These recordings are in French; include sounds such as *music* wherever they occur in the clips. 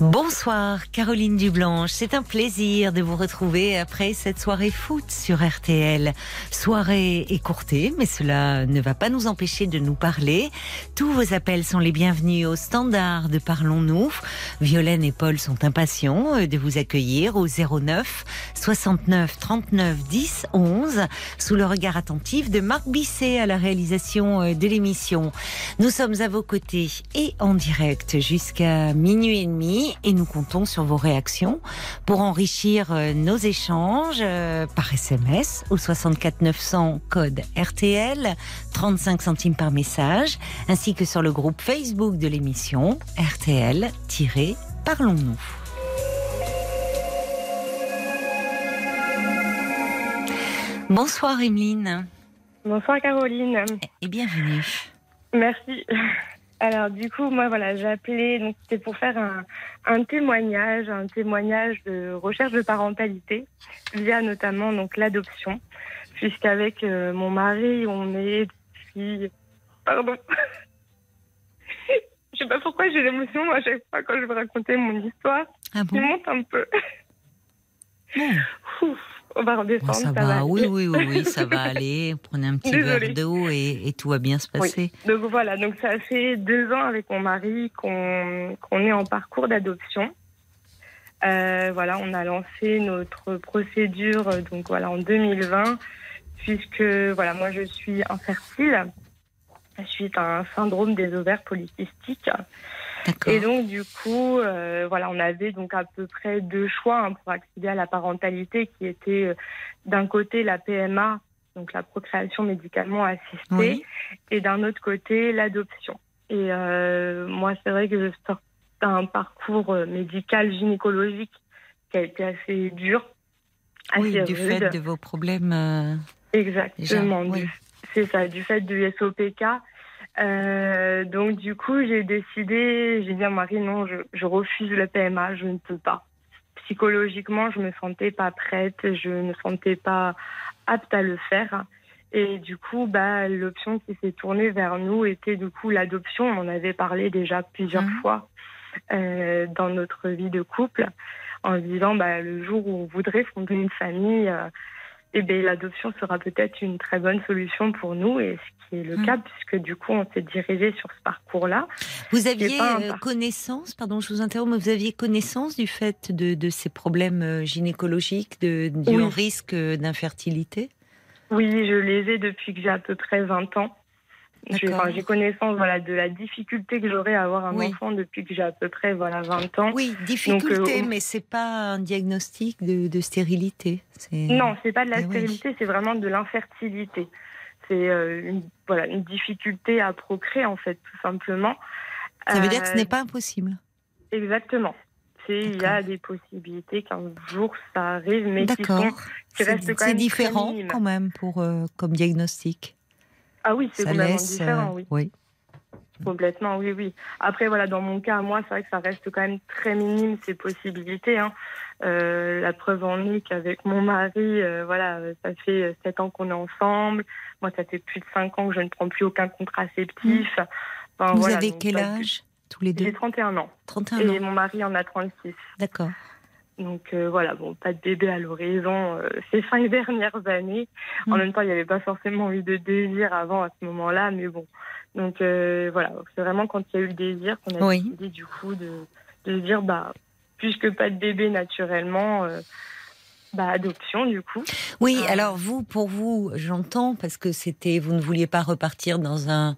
Bonsoir Caroline Dublanche, c'est un plaisir de vous retrouver après cette soirée foot sur RTL. Soirée écourtée, mais cela ne va pas nous empêcher de nous parler. Tous vos appels sont les bienvenus au standard de Parlons-nous. Violaine et Paul sont impatients euh, de vous accueillir au 09 69 39 10 11 sous le regard attentif de Marc Bisset à la réalisation euh, de l'émission. Nous sommes à vos côtés et en direct jusqu'à minuit et demi et nous comptons sur vos réactions pour enrichir euh, nos échanges euh, par SMS au 64 900 code RTL, 35 centimes par message, ainsi que sur le groupe Facebook de l'émission RTL-Parlons-nous. Bonsoir Emeline. Bonsoir Caroline. Et bienvenue. Merci. Alors du coup, moi voilà, j'ai appelé, donc c'était pour faire un, un, témoignage, un témoignage de recherche de parentalité via notamment donc l'adoption, puisqu'avec euh, mon mari, on est depuis, pardon, *laughs* je sais pas pourquoi j'ai l'émotion à chaque fois quand je veux raconter mon histoire, ah bon? Monte un peu. Ouf on va redescendre. ça, va, oui, oui, oui, oui, ça va *laughs* aller. Prenez un petit verre d'eau et, et, tout va bien se passer. Oui. Donc voilà, donc ça fait deux ans avec mon mari qu'on qu'on est en parcours d'adoption. Euh, voilà, on a lancé notre procédure donc voilà en 2020 puisque voilà moi je suis infertile suite à un syndrome des ovaires polycystiques. Et donc du coup, euh, voilà, on avait donc à peu près deux choix hein, pour accéder à la parentalité, qui était euh, d'un côté la PMA, donc la procréation médicalement assistée, oui. et d'un autre côté l'adoption. Et euh, moi, c'est vrai que je sors d'un parcours médical gynécologique qui a été assez dur. Assez oui, du rude. fait de vos problèmes. Exactement. oui. C'est ça, du fait du SOPK. Euh, donc du coup, j'ai décidé, j'ai dit à mon mari non, je, je refuse le PMA, je ne peux pas. Psychologiquement, je me sentais pas prête, je ne me sentais pas apte à le faire. Et du coup, bah, l'option qui s'est tournée vers nous était du coup l'adoption. On en avait parlé déjà plusieurs Mhm. fois euh, dans notre vie de couple, en disant bah, le jour où on voudrait fonder une famille, euh, eh bien, l'adoption sera peut-être une très bonne solution pour nous, et ce qui est le Mhm. cas, puisque du coup, on s'est dirigé sur ce parcours-là. Vous aviez euh, par- connaissance, pardon, je vous interromps, mais vous aviez connaissance du fait de, de ces problèmes euh, gynécologiques, de, du Oui. risque euh, d'infertilité? Oui, je les ai depuis que j'ai à peu près 20 ans. J'ai enfin, connaissance voilà, de la difficulté que j'aurais à avoir un Oui. enfant depuis que j'ai à peu près voilà, 20 ans. Oui, difficulté, euh, mais c'est pas un diagnostic de, de stérilité. c'est- Non, c'est pas de la Eh oui. stérilité, c'est vraiment de l'infertilité. C'est euh, une, voilà, une difficulté à procréer, en fait, tout simplement. Ça veut dire que ce Euh, n'est pas impossible. Exactement. C'est il y a des possibilités qu'un jour ça arrive, mais qui D'accord. sont qui restent C'est quand c'est même très différent quand même pour euh, comme diagnostic. Ah oui, c'est complètement laisse. euh, différent, oui. oui. Complètement, oui, oui. Après, voilà, dans mon cas, moi, c'est vrai que ça reste quand même très minime ces possibilités. Hein. Euh, la preuve en est qu'avec mon mari, euh, voilà, ça fait sept ans qu'on est ensemble. Moi, ça fait plus de cinq ans que je ne prends plus aucun contraceptif. Enfin, Vous voilà, avez quel âge tous les deux? J'ai 31 ans. 31 Et ans. mon mari en a 36. D'accord. Donc euh, voilà, bon, pas de bébé à l'horizon euh, ces cinq *laughs* dernières années. En Mm. même temps, il n'y avait pas forcément eu de désir avant à ce moment-là, mais bon. Donc euh, voilà, c'est vraiment quand il y a eu le désir qu'on a Oui. décidé du coup de, de se dire, bah, puisque pas de bébé naturellement, bah, adoption du coup. Oui, alors vous, pour vous, j'entends parce que c'était, vous ne vouliez pas repartir dans un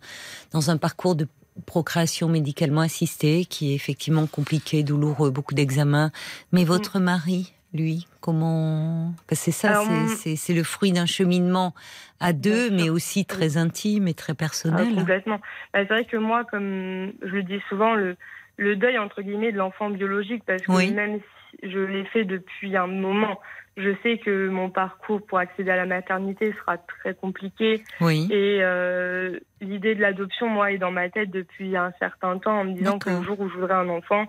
dans un parcours de procréation médicalement assistée qui est effectivement compliqué, douloureux, beaucoup d'examens. Mais votre mari, lui, comment c'est ça, Mm. C'est- le fruit d'un cheminement à deux, mais aussi très intime et très Ah, personnel. complètement. Bah, c'est vrai que moi, comme je le dis souvent, le, le deuil entre guillemets de l'enfant biologique parce que Oui. même si je l'ai fait depuis un moment, je sais que mon parcours pour accéder à la maternité sera très compliqué Oui. et euh, l'idée de l'adoption, moi, est dans ma tête depuis un certain temps en me disant le jour où je voudrais un enfant,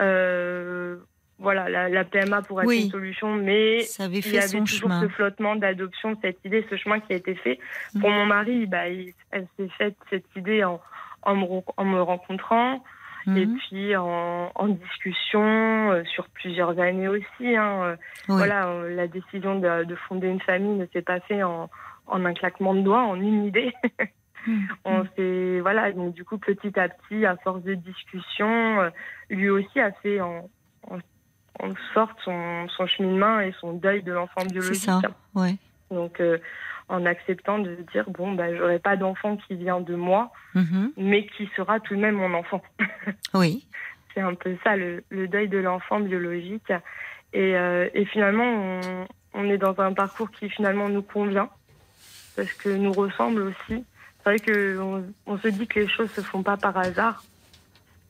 euh, voilà, la, la PMA pourrait Oui. être une solution, mais Ça avait il y fait avait son toujours chemin. ce flottement d'adoption, cette idée, ce chemin qui a été fait. Pour Mhm. mon mari, bah, il- elle s'est faite cette idée en, en, me, ren- en me rencontrant et Mhm. puis en, en discussion euh, sur plusieurs années aussi. hein. Euh, Oui. Voilà, euh, la décision de, de fonder une famille ne s'est pas fait en, en un claquement de doigts, en une idée. Mhm. *laughs* On s'est voilà, donc du coup petit à petit, à force de discussion, lui aussi a fait en, en, sorte son, son cheminement et son deuil de l'enfant C'est biologique. ça. Ouais. Donc euh, en acceptant de dire bon bah j'aurai pas d'enfant qui vient de moi, Mhm. mais qui sera tout de même mon enfant. *laughs* Oui. C'est un peu ça le, le deuil de l'enfant biologique. Et, euh, et finalement on, on est dans un parcours qui finalement nous convient parce que nous ressemble aussi. C'est vrai que on, on se dit que les choses se font pas par hasard.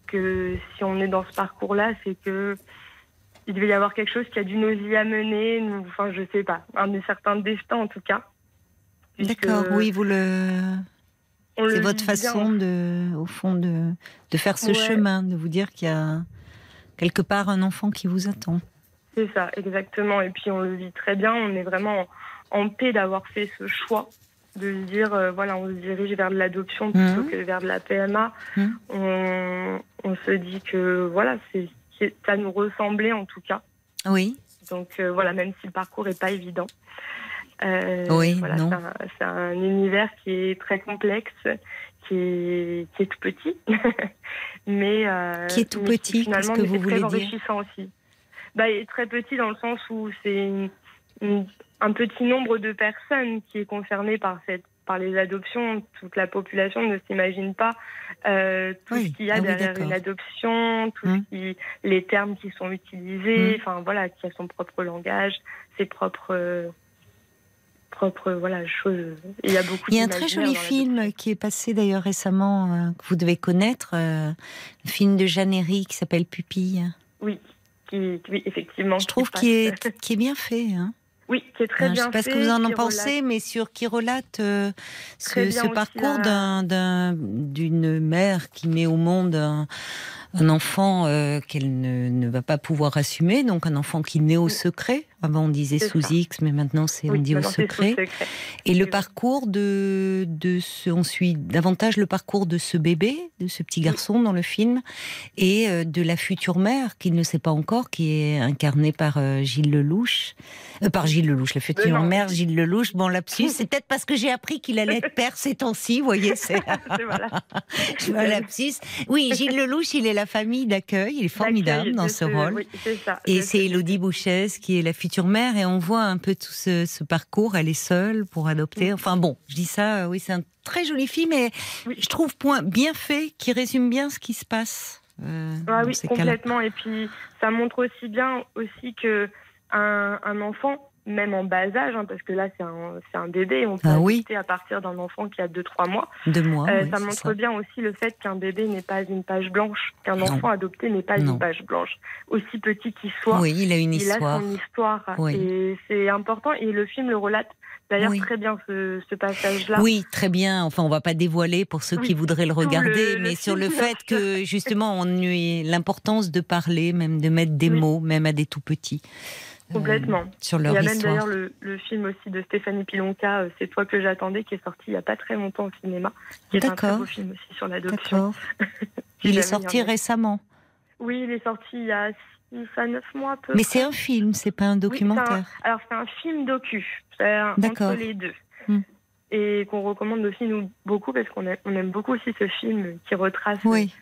Que si on est dans ce parcours-là, c'est que il devait y avoir quelque chose qui a dû nous y amener. Nous, enfin, je sais pas, un certain destin en tout cas. D'accord. Oui, vous le. C'est votre bien, façon de, au fond, de, de faire ce Ouais. chemin, de vous dire qu'il y a quelque part un enfant qui vous attend. C'est ça, exactement. Et puis on le vit très bien. On est vraiment en, en paix d'avoir fait ce choix de se dire, euh, voilà, on se dirige vers de l'adoption plutôt Mhm. que vers de la PMA. Mhm. On, on se dit que, voilà, c'est- ça nous ressemblait en tout cas. Oui. Donc euh, voilà, même si le parcours est pas évident. Euh, Oui, voilà. C'est, un, univers qui est très complexe, qui est, qui est tout petit, *laughs* mais euh, Qui est tout mais petit, finalement qu'est-ce que vous est voulez très dire enrichissant aussi. Bah, il est très petit dans le sens où c'est un petit nombre de personnes qui est concerné par cette par les adoptions, toute la population ne s'imagine pas euh, tout Oui. ce qu'il y a Ah derrière une adoption, tout Hum. ce qui, les termes qui sont utilisés, Hum. enfin voilà, qui a son propre langage, ses propres euh, propres voilà choses. Il y a beaucoup. Il y a un très joli film qui est passé d'ailleurs récemment, euh, que vous devez connaître, euh, un film de Jeanne Herry qui s'appelle Pupille. Oui, qui, oui, effectivement. Je trouve passe. qu'il est, qui est bien fait. Hein. Oui, qui est très Hein, je bien sais pas ce que vous en, pensez, relate- mais sur qui relate euh, ce, parcours d'un- d'une mère qui met au monde un, un enfant euh, qu'elle ne, ne va pas pouvoir assumer, donc un enfant qui naît au secret. Avant on disait sous ça. X, mais maintenant c'est on dit au secret. secret. Et le parcours de, de ce, on suit davantage le parcours de ce bébé, de ce petit garçon dans le film, et euh, de la future mère qui ne sait pas encore, qui est incarnée par euh, Gilles Lelouch, Euh, par Gilles Lelouch, la future non. mère Gilles Lelouch. Bon lapsus, *laughs* c'est peut-être parce que j'ai appris qu'il allait être père ces temps-ci, vous voyez, c'est *laughs* me lapsus. *laughs* Oui, Gilles Lelouch, il est la famille d'accueil, il est formidable dans ce rôle. Oui, c'est ça. Et c'est ce- Elodie Bouchès qui est la future mère et on voit un peu tout ce, ce parcours. Elle est seule pour adopter. Enfin bon, je dis ça, euh, oui, c'est un très joli film et je trouve point bien fait qui résume bien ce qui se passe. euh, Ah oui, complètement. Et puis, ça montre aussi bien aussi que un, un enfant, même en bas âge, hein, parce que là, c'est un, bébé, on peut Ah oui. adopter à partir d'un enfant qui a 2-3 mois. De moi. Euh, oui, ça montre ça. bien aussi le fait qu'un bébé n'est pas une page blanche, qu'un enfant adopté n'est pas Non. une page blanche. Aussi petit qu'il soit, Oui, il a une il histoire. a son histoire. Oui. Et c'est important. Et le film le relate d'ailleurs Oui. très bien, ce, ce passage-là. Oui, très bien. Enfin, on va pas dévoiler pour ceux Oui, qui voudraient le regarder, le mais sur le fait que *laughs* justement, on l'importance de parler, même de mettre des Oui. mots, même à des tout petits. Euh, Complètement. sur Il leur y a même d'ailleurs le, le film aussi de Stéphanie Pilonka, euh, C'est toi que j'attendais, qui est sorti il n'y a pas très longtemps au cinéma, qui est un très beau film aussi sur l'adoption. *laughs* Il est sorti il récemment. Oui, il est sorti il y a 6 à 9 mois à peu Mais c'est un film, c'est pas un Oui, c'est un- documentaire. alors c'est un film docu, c'est un- entre les deux. Hmm. Et qu'on recommande aussi nous beaucoup parce qu'on aime, beaucoup aussi ce film qui retrace Oui,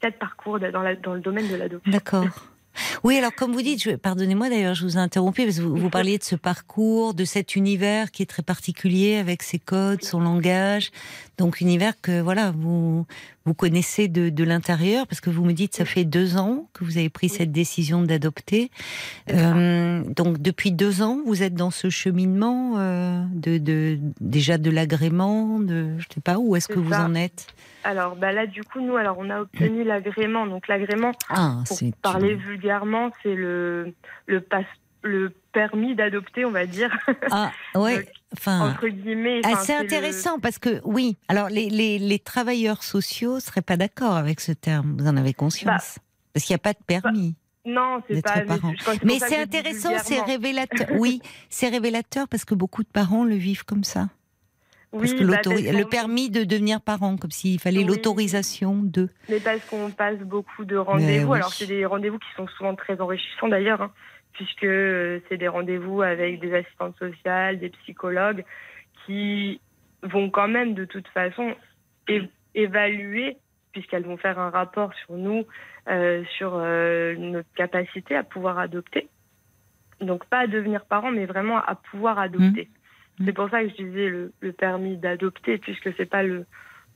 quatre parcours dans, la- dans le domaine de l'adoption. d'accord. *laughs* Oui, alors comme vous dites, pardonnez-moi d'ailleurs, je vous ai interrompu parce que vous, vous parliez de ce parcours, de cet univers qui est très particulier avec ses codes, son langage. Donc univers que voilà, vous vous connaissez de, de l'intérieur parce que vous me dites ça fait deux ans que vous avez pris cette décision d'adopter. Euh, donc depuis deux ans, vous êtes dans ce cheminement euh, de, de déjà de l'agrément, de je sais pas où est-ce que vous en êtes? Alors bah là, du coup, nous, alors on a obtenu l'agrément. Donc l'agrément, Ah, pour parler vulgairement, c'est le le passe le permis d'adopter, on va dire, Ah, *laughs* ouais. Donc, Enfin, entre guillemets. ah, Enfin, c'est le- intéressant parce que oui. Alors les, les, les travailleurs sociaux seraient pas d'accord avec ce terme. Vous en avez conscience? Parce qu'il n'y a pas de permis. Non, c'est pas. parent. Mais c'est intéressant, c'est révélateur. Oui, *laughs* c'est révélateur parce que beaucoup de parents le vivent comme ça. Parce Oui, que bah, parce le permis de devenir parent, comme s'il fallait Oui. l'autorisation de. Mais parce qu'on passe beaucoup de rendez-vous. oui. Alors, c'est des rendez-vous qui sont souvent très enrichissants d'ailleurs, hein, puisque euh, c'est des rendez-vous avec des assistantes sociales, des psychologues, qui vont quand même de toute façon évaluer, puisqu'elles vont faire un rapport sur nous, euh, sur euh, notre capacité à pouvoir adopter. Donc, pas à devenir parent, mais vraiment à pouvoir adopter. Mmh. C'est pour ça que je disais le, le permis d'adopter, puisque c'est pas le,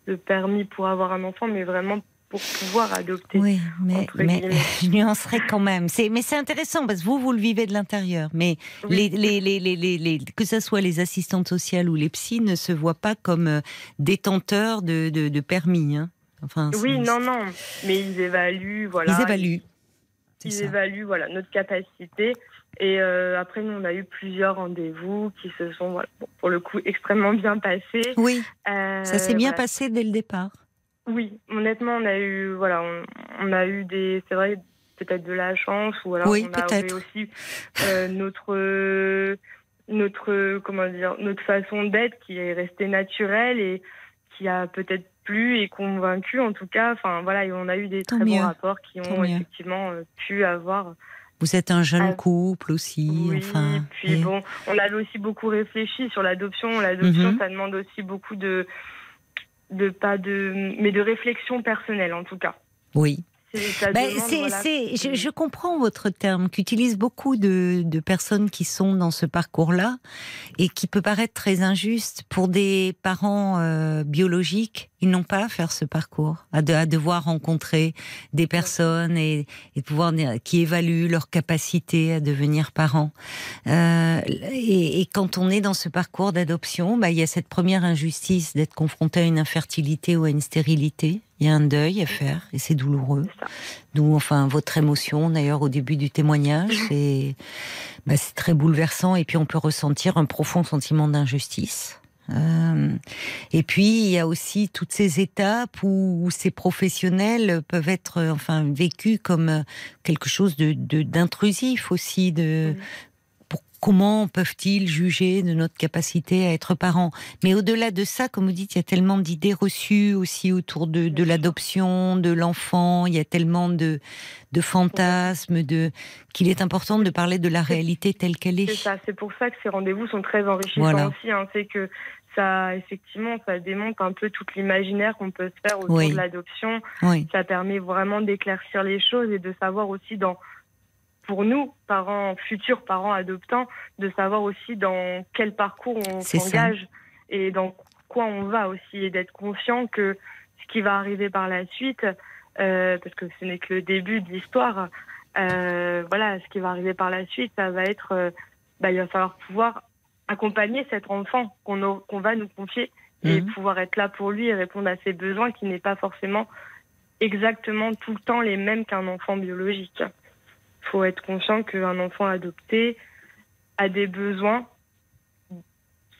le permis pour avoir un enfant, mais vraiment pour pouvoir adopter. Oui, mais, *laughs* je nuancerai quand même. C'est, mais c'est intéressant parce que vous, vous le vivez de l'intérieur. Mais Oui. les, les, les, les, les- les- que ce soit les assistantes sociales ou les psys ne se voient pas comme euh, détenteurs de, de, de permis. hein. Enfin, Oui, non, non, mais ils évaluent, voilà. Ils évaluent. Ils ça. évaluent, voilà, notre capacité. Et euh, après, nous, on a eu plusieurs rendez-vous qui se sont, voilà, bon, pour le coup, extrêmement bien passés. Oui, Euh, ça s'est bien voilà. passé dès le départ. Oui, honnêtement, on a eu, voilà, on, on a eu des, c'est vrai, peut-être de la chance, ou alors Oui, on a eu aussi euh, notre, notre, comment dire, notre façon d'être qui est restée naturelle et qui a peut-être plu et convaincu en tout cas. Enfin voilà, et on a eu des Tant très bons rapports qui ont effectivement pu avoir. Vous êtes un jeune Ah, couple aussi. oui, enfin, puis bon, on avait aussi beaucoup réfléchi sur l'adoption. L'adoption, Mhm. ça demande aussi beaucoup de, de pas de, mais de réflexion personnelle en tout cas. Oui. Ben, voilà, je, que- je comprends votre terme qu'utilisent beaucoup de, de personnes qui sont dans ce parcours-là et qui peut paraître très injuste pour des parents euh, biologiques. Ils n'ont pas à faire ce parcours, à, de- à devoir rencontrer des personnes et, et pouvoir qui évaluent leur capacité à devenir parents. Euh, et, et quand on est dans ce parcours d'adoption, bah, il y a cette première injustice d'être confronté à une infertilité ou à une stérilité. Il y a un deuil à faire et c'est douloureux. D'où enfin votre émotion d'ailleurs au début du témoignage, c'est bah, très bouleversant et puis on peut ressentir un profond sentiment d'injustice. Euh, et puis il y a aussi toutes ces étapes où, où ces professionnels peuvent être euh, enfin vécus comme euh, quelque chose de d'intrusif aussi de comment peuvent-ils juger de notre capacité à être parents? Mais au-delà de ça, comme vous dites, il y a tellement d'idées reçues aussi autour de, de l'adoption, de l'enfant. Il y a tellement de, de fantasmes, de qu'il est important de parler de la réalité telle qu'elle C'est est. ça, c'est pour ça que ces rendez-vous sont très enrichissants Voilà. aussi. hein. C'est que ça, effectivement, ça démonte un peu tout l'imaginaire qu'on peut se faire autour Oui. de l'adoption. Oui, Ça permet vraiment d'éclaircir les choses et de savoir aussi dans, pour nous, parents, futurs parents adoptants, de savoir aussi dans quel parcours on s'engage et dans quoi on va aussi et d'être conscient que ce qui va arriver par la suite, euh, parce que ce n'est que le début de l'histoire, euh, voilà, ce qui va arriver par la suite, ça va être, euh, bah, il va falloir pouvoir accompagner cet enfant qu'on va nous confier et Mhm. pouvoir être là pour lui et répondre à ses besoins qui n'est pas forcément exactement tout le temps les mêmes qu'un enfant biologique. Il faut être conscient qu'un enfant adopté a des besoins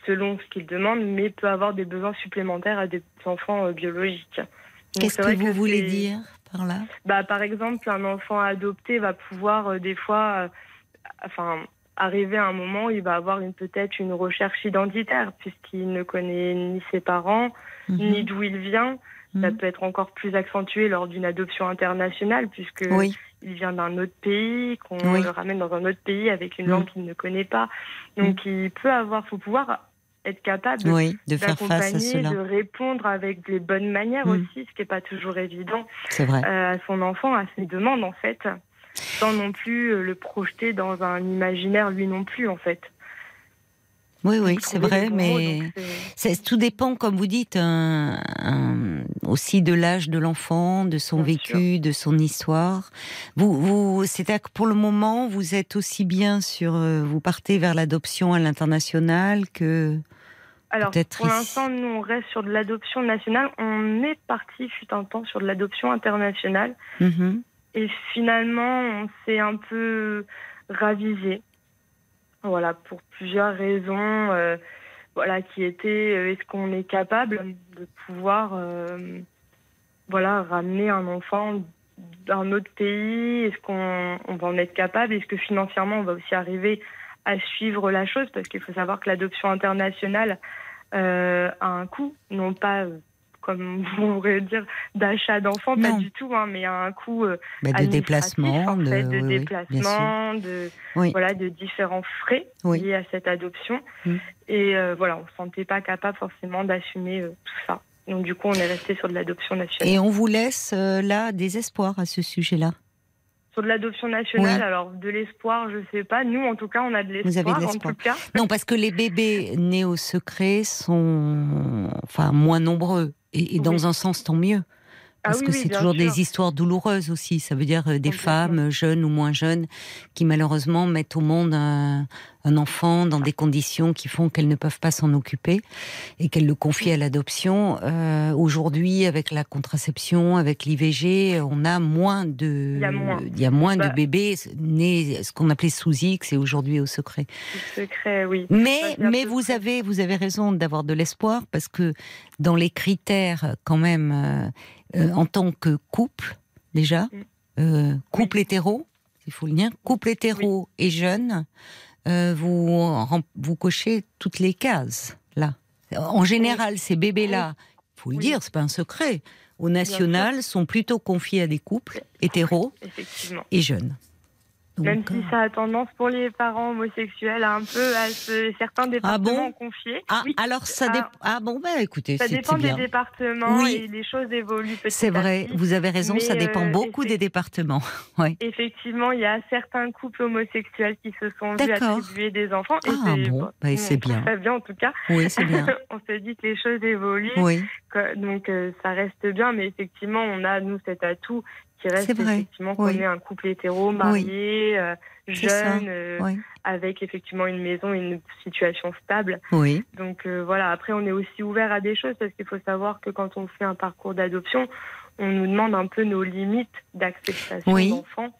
selon ce qu'il demande, mais peut avoir des besoins supplémentaires à des enfants euh, biologiques. Qu'est-ce que vous voulez dire par là? Bah, par exemple, un enfant adopté va pouvoir euh, des fois, euh, enfin, arriver à un moment où il va avoir peut-être une recherche identitaire puisqu'il ne connaît ni ses parents ni Mhm. d'où il vient. Ça Mhm. peut être encore plus accentué lors d'une adoption internationale puisque Oui, il vient d'un autre pays, qu'on Oui. le ramène dans un autre pays avec une Mm. langue qu'il ne connaît pas. Donc il peut avoir, faut pouvoir être capable de oui, de faire face à cela. de répondre avec les bonnes manières Mm. aussi, ce qui n'est pas toujours évident vrai. euh, à son enfant, à ses demandes en fait, sans non plus le projeter dans un imaginaire lui non plus en fait. Oui, oui, c'est vrai, mais C'est- tout dépend, comme vous dites, un- un- aussi de l'âge de l'enfant, de son Bien vécu, de son histoire. Vous, vous, c'est-à-dire que pour le moment, vous êtes aussi bien sur, euh, vous partez vers l'adoption à l'international que Alors, pour l'instant, nous, on reste sur de l'adoption nationale. On est parti, fut un temps, sur de l'adoption internationale. Mhm. Et finalement, on s'est un peu ravisé. Voilà, pour plusieurs raisons. euh, voilà, qui étaient euh, est-ce qu'on est capable de pouvoir euh, voilà, ramener un enfant d'un autre pays? Est-ce qu'on on va en être capable? Est-ce que financièrement, on va aussi arriver à suivre la chose? Parce qu'il faut savoir que l'adoption internationale a un coût, non pas, comme on pourrait dire, d'achat d'enfants, pas du tout, hein, mais a un coût euh, Bah, de déplacement, en fait, de, de oui, oui, bien sûr. déplacement, de Oui. voilà, de différents frais liés à cette adoption. Mm. Et euh, voilà, on ne se sentait pas capable forcément d'assumer euh, tout ça. Donc du coup, on est resté sur de l'adoption nationale. Et on vous laisse euh, là des espoirs à ce sujet-là? Sur de l'adoption nationale, Ouais. alors de l'espoir, je sais pas. Nous, en tout cas, on a de Vous avez l'espoir. de En l'espoir. tout cas, Non, parce que les bébés nés au secret sont enfin moins nombreux. Et, et dans Oui. un sens, tant mieux. Ah Parce oui, que oui, c'est toujours sûr. des histoires douloureuses aussi. Ça veut dire euh, des femmes, jeunes ou moins jeunes, qui malheureusement mettent au monde un, un enfant dans des conditions qui font qu'elles ne peuvent pas s'en occuper et qu'elles le confient à l'adoption. Euh, Aujourd'hui, avec la contraception, avec l'IVG, on a moins de, Il y a moins. il y a moins Bah. de bébés nés, ce qu'on appelait sous X et aujourd'hui au secret. le secret, oui. Mais, mais vous avez, vous avez raison d'avoir de l'espoir parce que dans les critères, quand même, euh, euh, en tant que couple, déjà, Mm. euh, couple hétéro, il faut le dire, couple hétéro et jeune, euh, vous, vous cochez toutes les cases, là. En général, ces bébés-là, il faut le dire, c'est pas un secret, au national, sont plutôt confiés à des couples hétéros et jeunes. Même si euh, ça a tendance pour les parents homosexuels à un peu à se, certains départements bon confiés. Ah, Oui, alors ça Ah. dépend. Ah bon, bah écoutez, ça dépend bien. des départements Oui. et les choses évoluent C'est vrai, petit. vous avez raison, ça dépend euh, beaucoup des départements. *laughs* Ouais. Effectivement, il y a certains couples homosexuels qui se sont vus attribuer des enfants. Et Ah bon, bah, c'est bien. Ça bien en tout cas. Oui, c'est bien. *laughs* on se dit que les choses évoluent, Oui, que- donc euh, ça reste bien. Mais effectivement, on a nous cet atout qui reste effectivement qu'on oui. est un couple hétéro, marié, euh, jeune, euh, oui, avec effectivement une maison, une situation stable. Donc euh, voilà, après on est aussi ouvert à des choses parce qu'il faut savoir que quand on fait un parcours d'adoption, on nous demande un peu nos limites d'acceptation Oui. d'enfants.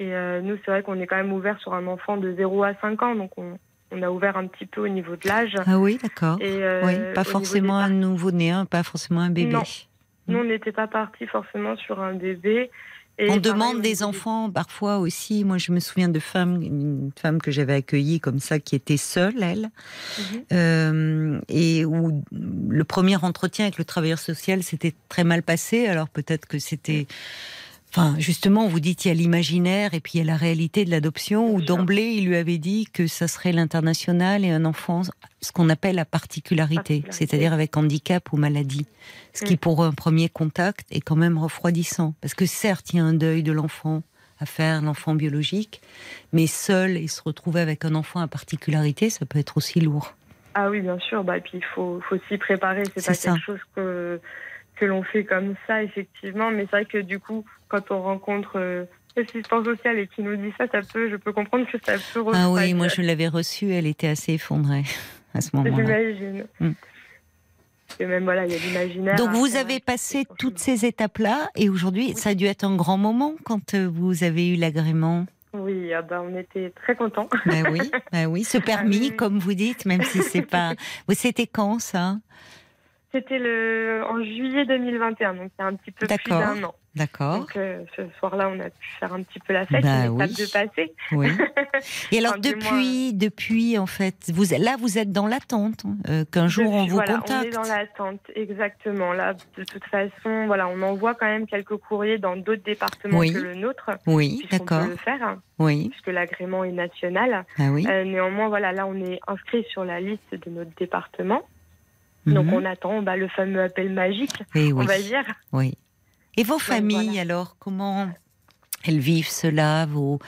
Et nous, c'est vrai qu'on est quand même ouvert sur un enfant de 0 à 5 ans, donc on, on a ouvert un petit peu au niveau de l'âge. Ah oui, d'accord. Euh, oui, pas forcément un nouveau-né, hein, pas forcément un bébé. Non. Nous, on n'était pas parti forcément sur un bébé. Et On demande des enfants parfois aussi. Moi, je me souviens de femmes, une femme que j'avais accueillie comme ça, qui était seule, elle, Mhm. euh, et où le premier entretien avec le travailleur social s'était très mal passé. Alors peut-être que c'était, enfin, justement, vous dites il y a l'imaginaire et puis il y a la réalité de l'adoption. Où d'emblée, il lui avait dit que ça serait l'international et un enfant, ce qu'on appelle la particularité, Particularité. c'est-à-dire avec handicap ou maladie. Ce qui, Mm. pour un premier contact, est quand même refroidissant. Parce que certes, il y a un deuil de l'enfant à faire, l'enfant biologique, mais seul et se retrouver avec un enfant à particularité, ça peut être aussi lourd. Ah oui, bien sûr. Bah, et puis il faut, faut s'y préparer. C'est C'est pas ça. quelque chose que, que l'on fait comme ça, effectivement. Mais c'est vrai que du coup, quand on rencontre euh, l'assistance sociale et qui nous dit ça, ça peut, je peux comprendre que ça peut Ah oui, moi je l'avais reçue, elle était assez effondrée *laughs* à ce moment-là. J'imagine. Mm. Et même voilà, il y a l'imaginaire. Donc vous avez ouais, passé toutes ces étapes-là et aujourd'hui, ça a dû être un grand moment quand euh, vous avez eu l'agrément. Oui, ah bah, on était très contents. Ben oui, ben oui, ce *laughs* permis, oui, oui. comme vous dites, même si c'est pas. *laughs* C'était quand ça? C'était le en juillet 2021, donc il y a un petit peu plus d'un an. D'accord. Donc euh, ce soir-là, on a pu faire un petit peu la fête, Bah oui. de passé. Oui. *laughs* Et alors Enfin, du depuis, depuis en fait, vous là vous êtes dans l'attente hein, euh, qu'un jour on Depuis, vous voilà, On contacte. est dans l'attente, exactement. Là, de toute façon, voilà, on envoie quand même quelques courriers dans d'autres départements Oui. que le nôtre, Oui, d'accord. peut le faire, hein, Oui, puisque l'agrément est national. ah oui. Euh, néanmoins, voilà, là, on est inscrit sur la liste de notre département. Donc, Mhm. on attend bah, le fameux appel magique, Et on oui, va dire. oui. Et vos familles voilà. alors, comment elles vivent cela, vos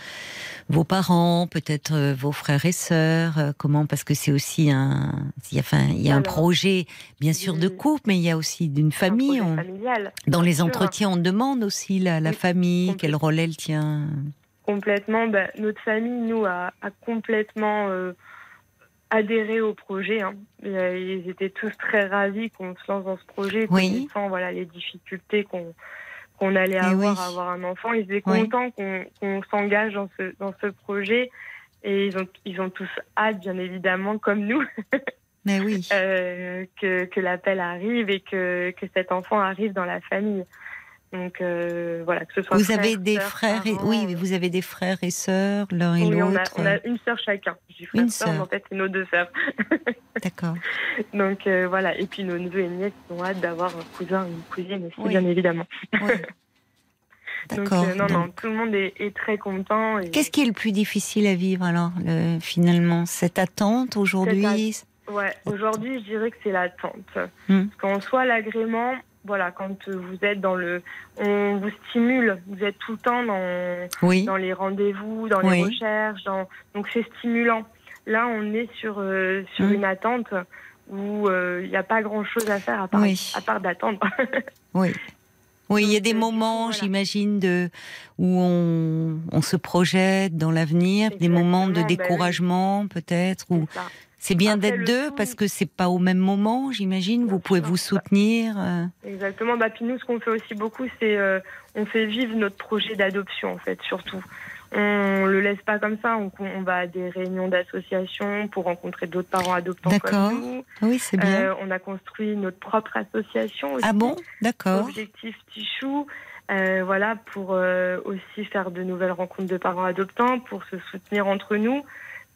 vos parents, peut-être euh, vos frères et sœurs, euh, comment Parce que c'est aussi un, il y a, enfin, il y a un projet, bien sûr, de oui. couple, mais il y a aussi d'une un famille. On- dans les sûr. entretiens, on demande aussi la, la Oui, famille, quel rôle elle tient. Complètement. bah, notre famille, nous, a, a complètement euh, adhéré au projet. Hein. Ils étaient tous très ravis qu'on se lance dans ce projet, oui. connaissant voilà, les difficultés qu'on qu'on allait Eh avoir oui. à avoir un enfant. Ils étaient Oui. contents qu'on qu'on s'engage dans ce, dans ce projet. Et ils ont, ils ont tous hâte, bien évidemment, comme nous, *laughs* Mais oui. euh, que, que l'appel arrive et que, que cet enfant arrive dans la famille. Donc euh, voilà, que ce soit Vous avez des frères et parents, oui, mais vous avez des frères et sœurs l'un et oui, on a, l'autre. on a une sœur chacun. J'ai frère, Une sœur, en fait, c'est nos deux sœurs. *laughs* D'accord. Donc euh, voilà, et puis nos neveux et nièces ont hâte d'avoir un cousin ou une cousine aussi, Oui. bien évidemment. Oui. *laughs* D'accord. euh, non, Donc, non, tout le monde est, est très content. et- Qu'est-ce qui est le plus difficile à vivre alors, le- finalement? Cette attente aujourd'hui? Ouais, aujourd'hui, je dirais que c'est l'attente. Hmm. Parce qu'en soi, l'agrément, voilà, quand vous êtes dans le. On vous stimule, vous êtes tout le temps dans, Oui. dans les rendez-vous, dans Oui. les recherches, dans... donc c'est stimulant. Là, on est sur, euh, sur Hmm. une attente où euh, il n'y a pas grand-chose à faire à part, Oui. à part d'attendre. *laughs* Oui. Oui, il y a des euh, moments, voilà. j'imagine, de où on, on se projette dans l'avenir, des moments de oui. découragement peut-être, ou C'est bien d'être deux tout- parce que c'est pas au même moment, j'imagine. Vous pouvez vous soutenir. euh, Exactement. Bah, puis nous, ce qu'on fait aussi beaucoup, c'est euh, on fait vivre notre projet d'adoption, en fait, surtout. On le laisse pas comme ça. On, on va à des réunions d'associations pour rencontrer d'autres parents adoptants D'accord. comme nous. Oui, c'est bien. Euh, on a construit notre propre association aussi. ah bon? D'accord. Objectif Tichou. Euh, voilà, pour euh, aussi faire de nouvelles rencontres de parents adoptants, pour se soutenir entre nous,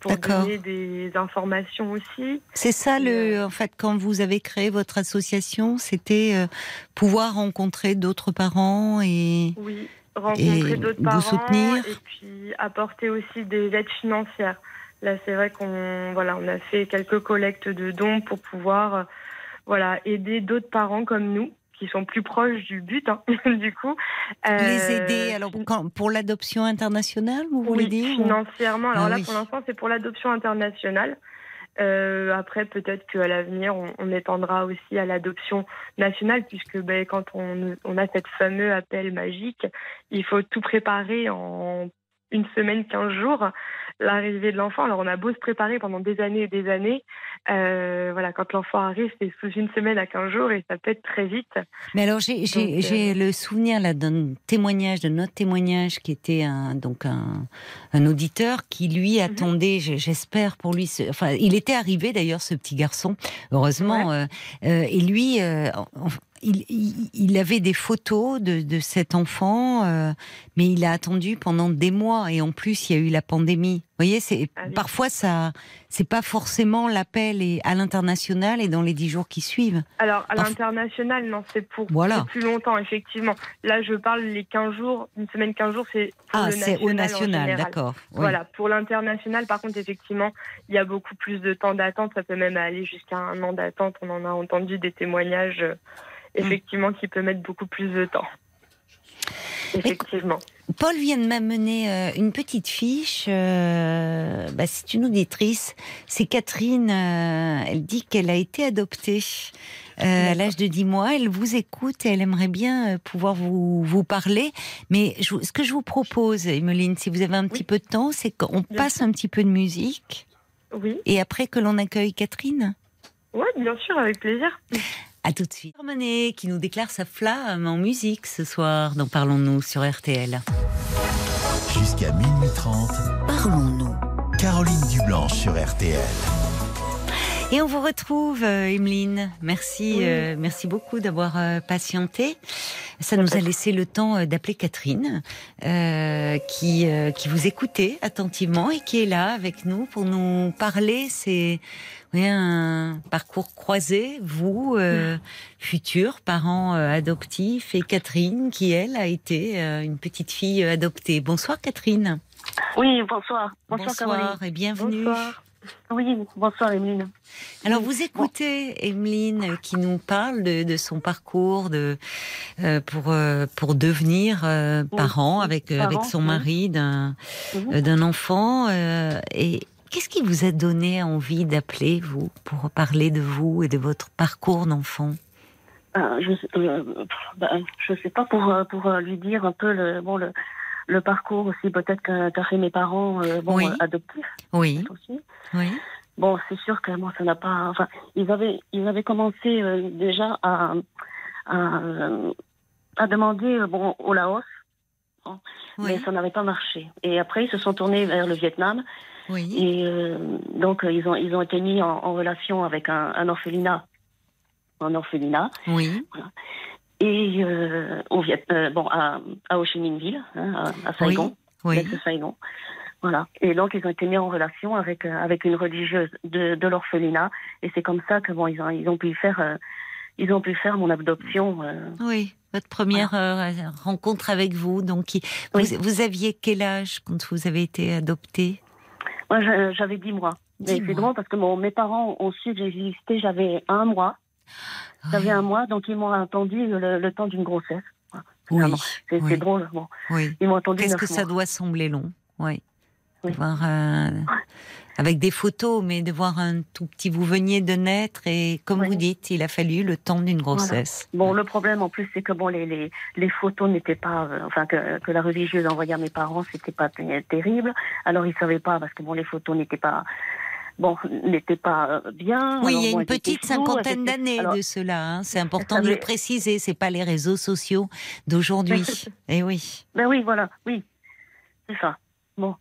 pour donner des informations aussi. C'est ça le, euh, en fait, quand vous avez créé votre association, c'était euh, pouvoir rencontrer d'autres parents et Oui, rencontrer d'autres parents soutenir. et puis apporter aussi des aides financières. Là, c'est vrai qu'on voilà, on a fait quelques collectes de dons pour pouvoir euh, voilà aider d'autres parents comme nous qui sont plus proches du but hein, *laughs* du coup. Euh, les aider. Alors quand- pour l'adoption internationale, vous voulez dire financièrement. Alors Ah là, oui. pour l'instant, c'est pour l'adoption internationale. Euh, après, peut-être qu'à l'avenir, on, on étendra aussi à l'adoption nationale, puisque ben, quand on, on a cette fameux appel magique, il faut tout préparer en une semaine, 15 jours, l'arrivée de l'enfant. Alors, on a beau se préparer pendant des années et des années. euh, voilà, quand l'enfant arrive, c'est sous une semaine à 15 jours et ça peut être très vite. Mais alors j'ai euh, le souvenir là d'un témoignage, de notre témoignage qui était un donc un, un auditeur qui lui Mhm. attendait, je- j'espère pour lui, ce- enfin il était arrivé d'ailleurs ce petit garçon, heureusement, euh, euh, et lui. il, il- il avait des photos de, de cet enfant, euh, mais il a attendu pendant des mois et en plus il y a eu la pandémie. Vous voyez, c'est Ah parfois ça, c'est pas forcément l'appel et à l'international et dans les dix jours qui suivent. Alors, à Parf- l'international, non, c'est pour Voilà. plus longtemps, effectivement. Là, je parle les 15 jours, une semaine, 15 jours, c'est Ah, c'est au national, d'accord. oui. Voilà, pour l'international, par contre, effectivement, il y a beaucoup plus de temps d'attente. Ça peut même aller jusqu'à un an d'attente. On en a entendu des témoignages, euh, effectivement, qui peut mettre beaucoup plus de temps. Effectivement. Paul vient de m'amener euh, une petite fiche. euh, bah, c'est une auditrice. C'est Catherine. euh, elle dit qu'elle a été adoptée euh, à l'âge de 10 mois. Elle vous écoute et elle aimerait bien pouvoir vous, vous parler. Mais je- ce que je vous propose, Emeline, si vous avez un petit peu de temps, c'est qu'on passe un petit peu de musique Oui, et après que l'on accueille Catherine. ouais, bien sûr, avec plaisir. À tout de suite. Hermené qui nous déclare sa flamme en musique ce soir. Dans Parlons-nous sur RTL. Jusqu'à minuit 30, Parlons-nous. Caroline Dublanche sur RTL. Et on vous retrouve, euh, Emeline. Merci, Oui. euh, merci beaucoup d'avoir euh, patienté. Ça nous a laissé le temps euh, d'appeler Catherine, euh, qui, euh, qui vous écoutait attentivement et qui est là avec nous pour nous parler. C'est un parcours croisé, vous, euh, futurs parents euh, adoptifs, et Catherine, qui elle a été euh, une petite fille adoptée. Bonsoir Catherine. Oui, bonsoir. Bonsoir, Caroline. et bienvenue. Bonsoir. Oui, bonsoir, Emeline. Alors vous écoutez Emeline qui nous parle de, de son parcours de euh, pour euh, pour devenir euh, parent avec parent, avec son mari d'un d'un enfant et qu'est-ce qui vous a donné envie d'appeler vous pour parler de vous et de votre parcours d'enfant? Euh, je euh, bah, sais pas pour euh, pour lui dire un peu le bon le le parcours aussi peut-être qu'a fait mes parents euh, bon Oui. adoptifs Oui, aussi. oui. bon, c'est sûr que moi, ça n'a pas. Enfin, ils avaient, ils avaient commencé déjà à, à, à demander bon, au Laos, bon, mais ça n'avait pas marché. Et après, ils se sont tournés vers le Vietnam. Oui. Et euh, donc, euh, ils ont, ils ont été mis en, en relation avec un, un orphelinat. Un orphelinat. Oui. Et euh, au Viet, euh, bon, à, à Ho Chi Minh Ville, hein, à, à Saigon, Oui. l'ex Saigon. Voilà. Et donc, ils ont été mis en relation avec, euh, avec une religieuse de, de l'orphelinat. Et c'est comme ça que, bon, ils ont, ils ont pu faire, euh, ils ont pu faire mon adoption. euh. Oui. Votre première euh, rencontre avec vous. Donc, vous, Oui. vous aviez quel âge quand vous avez été adoptée? Moi, j'avais 10 mois. Mais c'est drôle parce que mon- mes parents ont su que j'existais, j'avais un mois. J'avais un mois, donc ils m'ont attendu le, le temps d'une grossesse. Oui. C'est oui. drôle. Bon. Oui. Ils m'ont attendu Qu'est-ce que ça mois. doit sembler long? Oui. De Oui. voir, euh, avec des photos, mais de voir un tout petit. Vous veniez de naître et, comme Oui. vous dites, il a fallu le temps d'une grossesse. Bon, le problème en plus, c'est que bon, les, les, les photos n'étaient pas, euh, enfin que, que la religieuse envoyait à mes parents, c'était pas terrible. Alors ils savaient pas parce que bon, les photos n'étaient pas, bon, n'étaient pas euh, bien. Oui, Alors, il y a une petite cinquantaine d'années alors, de cela. hein. C'est *laughs* important ça de le préciser. C'est pas les réseaux sociaux d'aujourd'hui. *laughs* Eh oui. Ben oui, voilà, oui, c'est ça. Bon.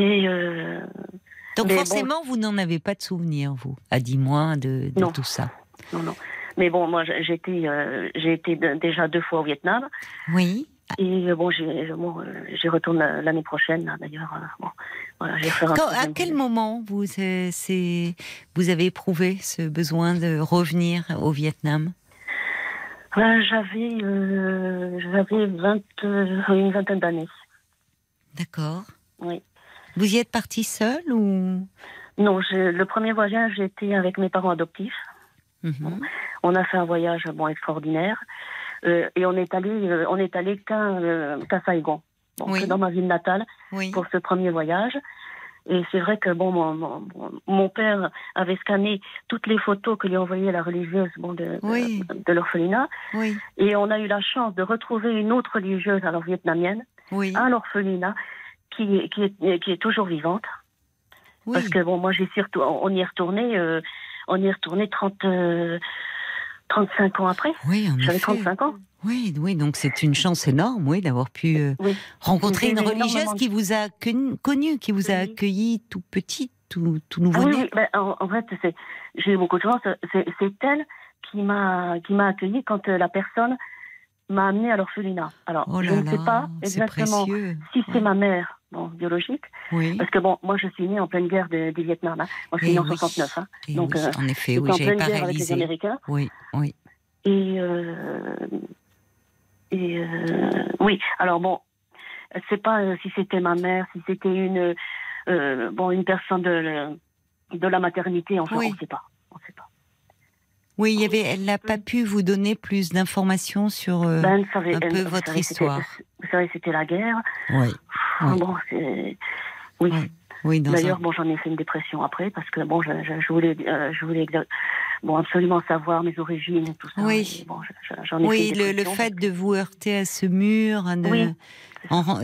Et euh, Donc bon. forcément, vous n'en avez pas de souvenir, vous, à 10 mois de, de Non. tout ça. non, non. Mais bon, moi, j'ai été, euh, j'ai été déjà deux fois au Vietnam. Oui. Et euh, bon, bon, euh, j'y retourne la- l'année prochaine, là, d'ailleurs. Bon, voilà, à quel moment vous, euh, avez éprouvé ce besoin de revenir au Vietnam? Ben, j'avais, euh, j'avais 20, euh, une vingtaine d'années. D'accord. Oui. Vous y êtes partie seule ou? Non, le premier voyage, j'étais avec mes parents adoptifs. Mhm. On a fait un voyage bon extraordinaire Euh, et on est allé, euh, on est allé qu'à euh, Saigon, bon, Oui. dans ma ville natale Oui. pour ce premier voyage. Et c'est vrai que bon, mon, mon, mon père avait scanné toutes les photos que lui envoyait la religieuse bon, de, de- Oui. de l'orphelinat. Et on a eu la chance de retrouver une autre religieuse, alors vietnamienne, à l'orphelinat, qui, qui, est, qui est toujours vivante. oui. Parce que bon, moi, j'y suis retour- on y est retourné, euh, on y est retourné 30, euh, 35 ans après. Oui, J'avais effet. 35 ans. Oui, oui, donc c'est une chance énorme, oui, d'avoir pu euh, Oui. rencontrer J'ai une eu religieuse qui vous a connu, connu, qui vous a accueilli tout petit, tout, tout Ah nouveau oui, né. oui, ben, en, en fait, c'est- j'ai eu beaucoup de chance. C'est elle qui m'a qui m'a accueilli quand euh, la personne m'a amené à l'orphelinat. Alors, Oh je ne sais pas exactement précieux. si c'est Ouais. ma mère, bon, biologique, Oui. parce que bon, moi, je suis née en pleine guerre de- du Vietnam. hein. Moi, je suis Eh née en oui. 69. Hein. Et donc, oui, euh, en effet, oui, en pleine guerre avec les. Américains. Oui, oui. Et, euh, et euh, oui, alors bon, je sais pas euh, si c'était ma mère, si c'était une euh, bon une personne de de la maternité, enfin on sait pas, on sait pas. Oui, il y avait, elle n'a pas pu vous donner plus d'informations sur. Ben, savez, un peu vous votre savez, histoire. Vous savez, c'était la guerre. Oui, Oui. Bon, c'est oui. Oui, D'ailleurs, un- bon, j'en ai fait une dépression après parce que bon, je, je, je voulais, euh, je voulais exa- bon absolument savoir mes origines et tout ça. Oui. Bon, j'en ai Oui, fait une le, fait de vous heurter à ce mur, de- Oui,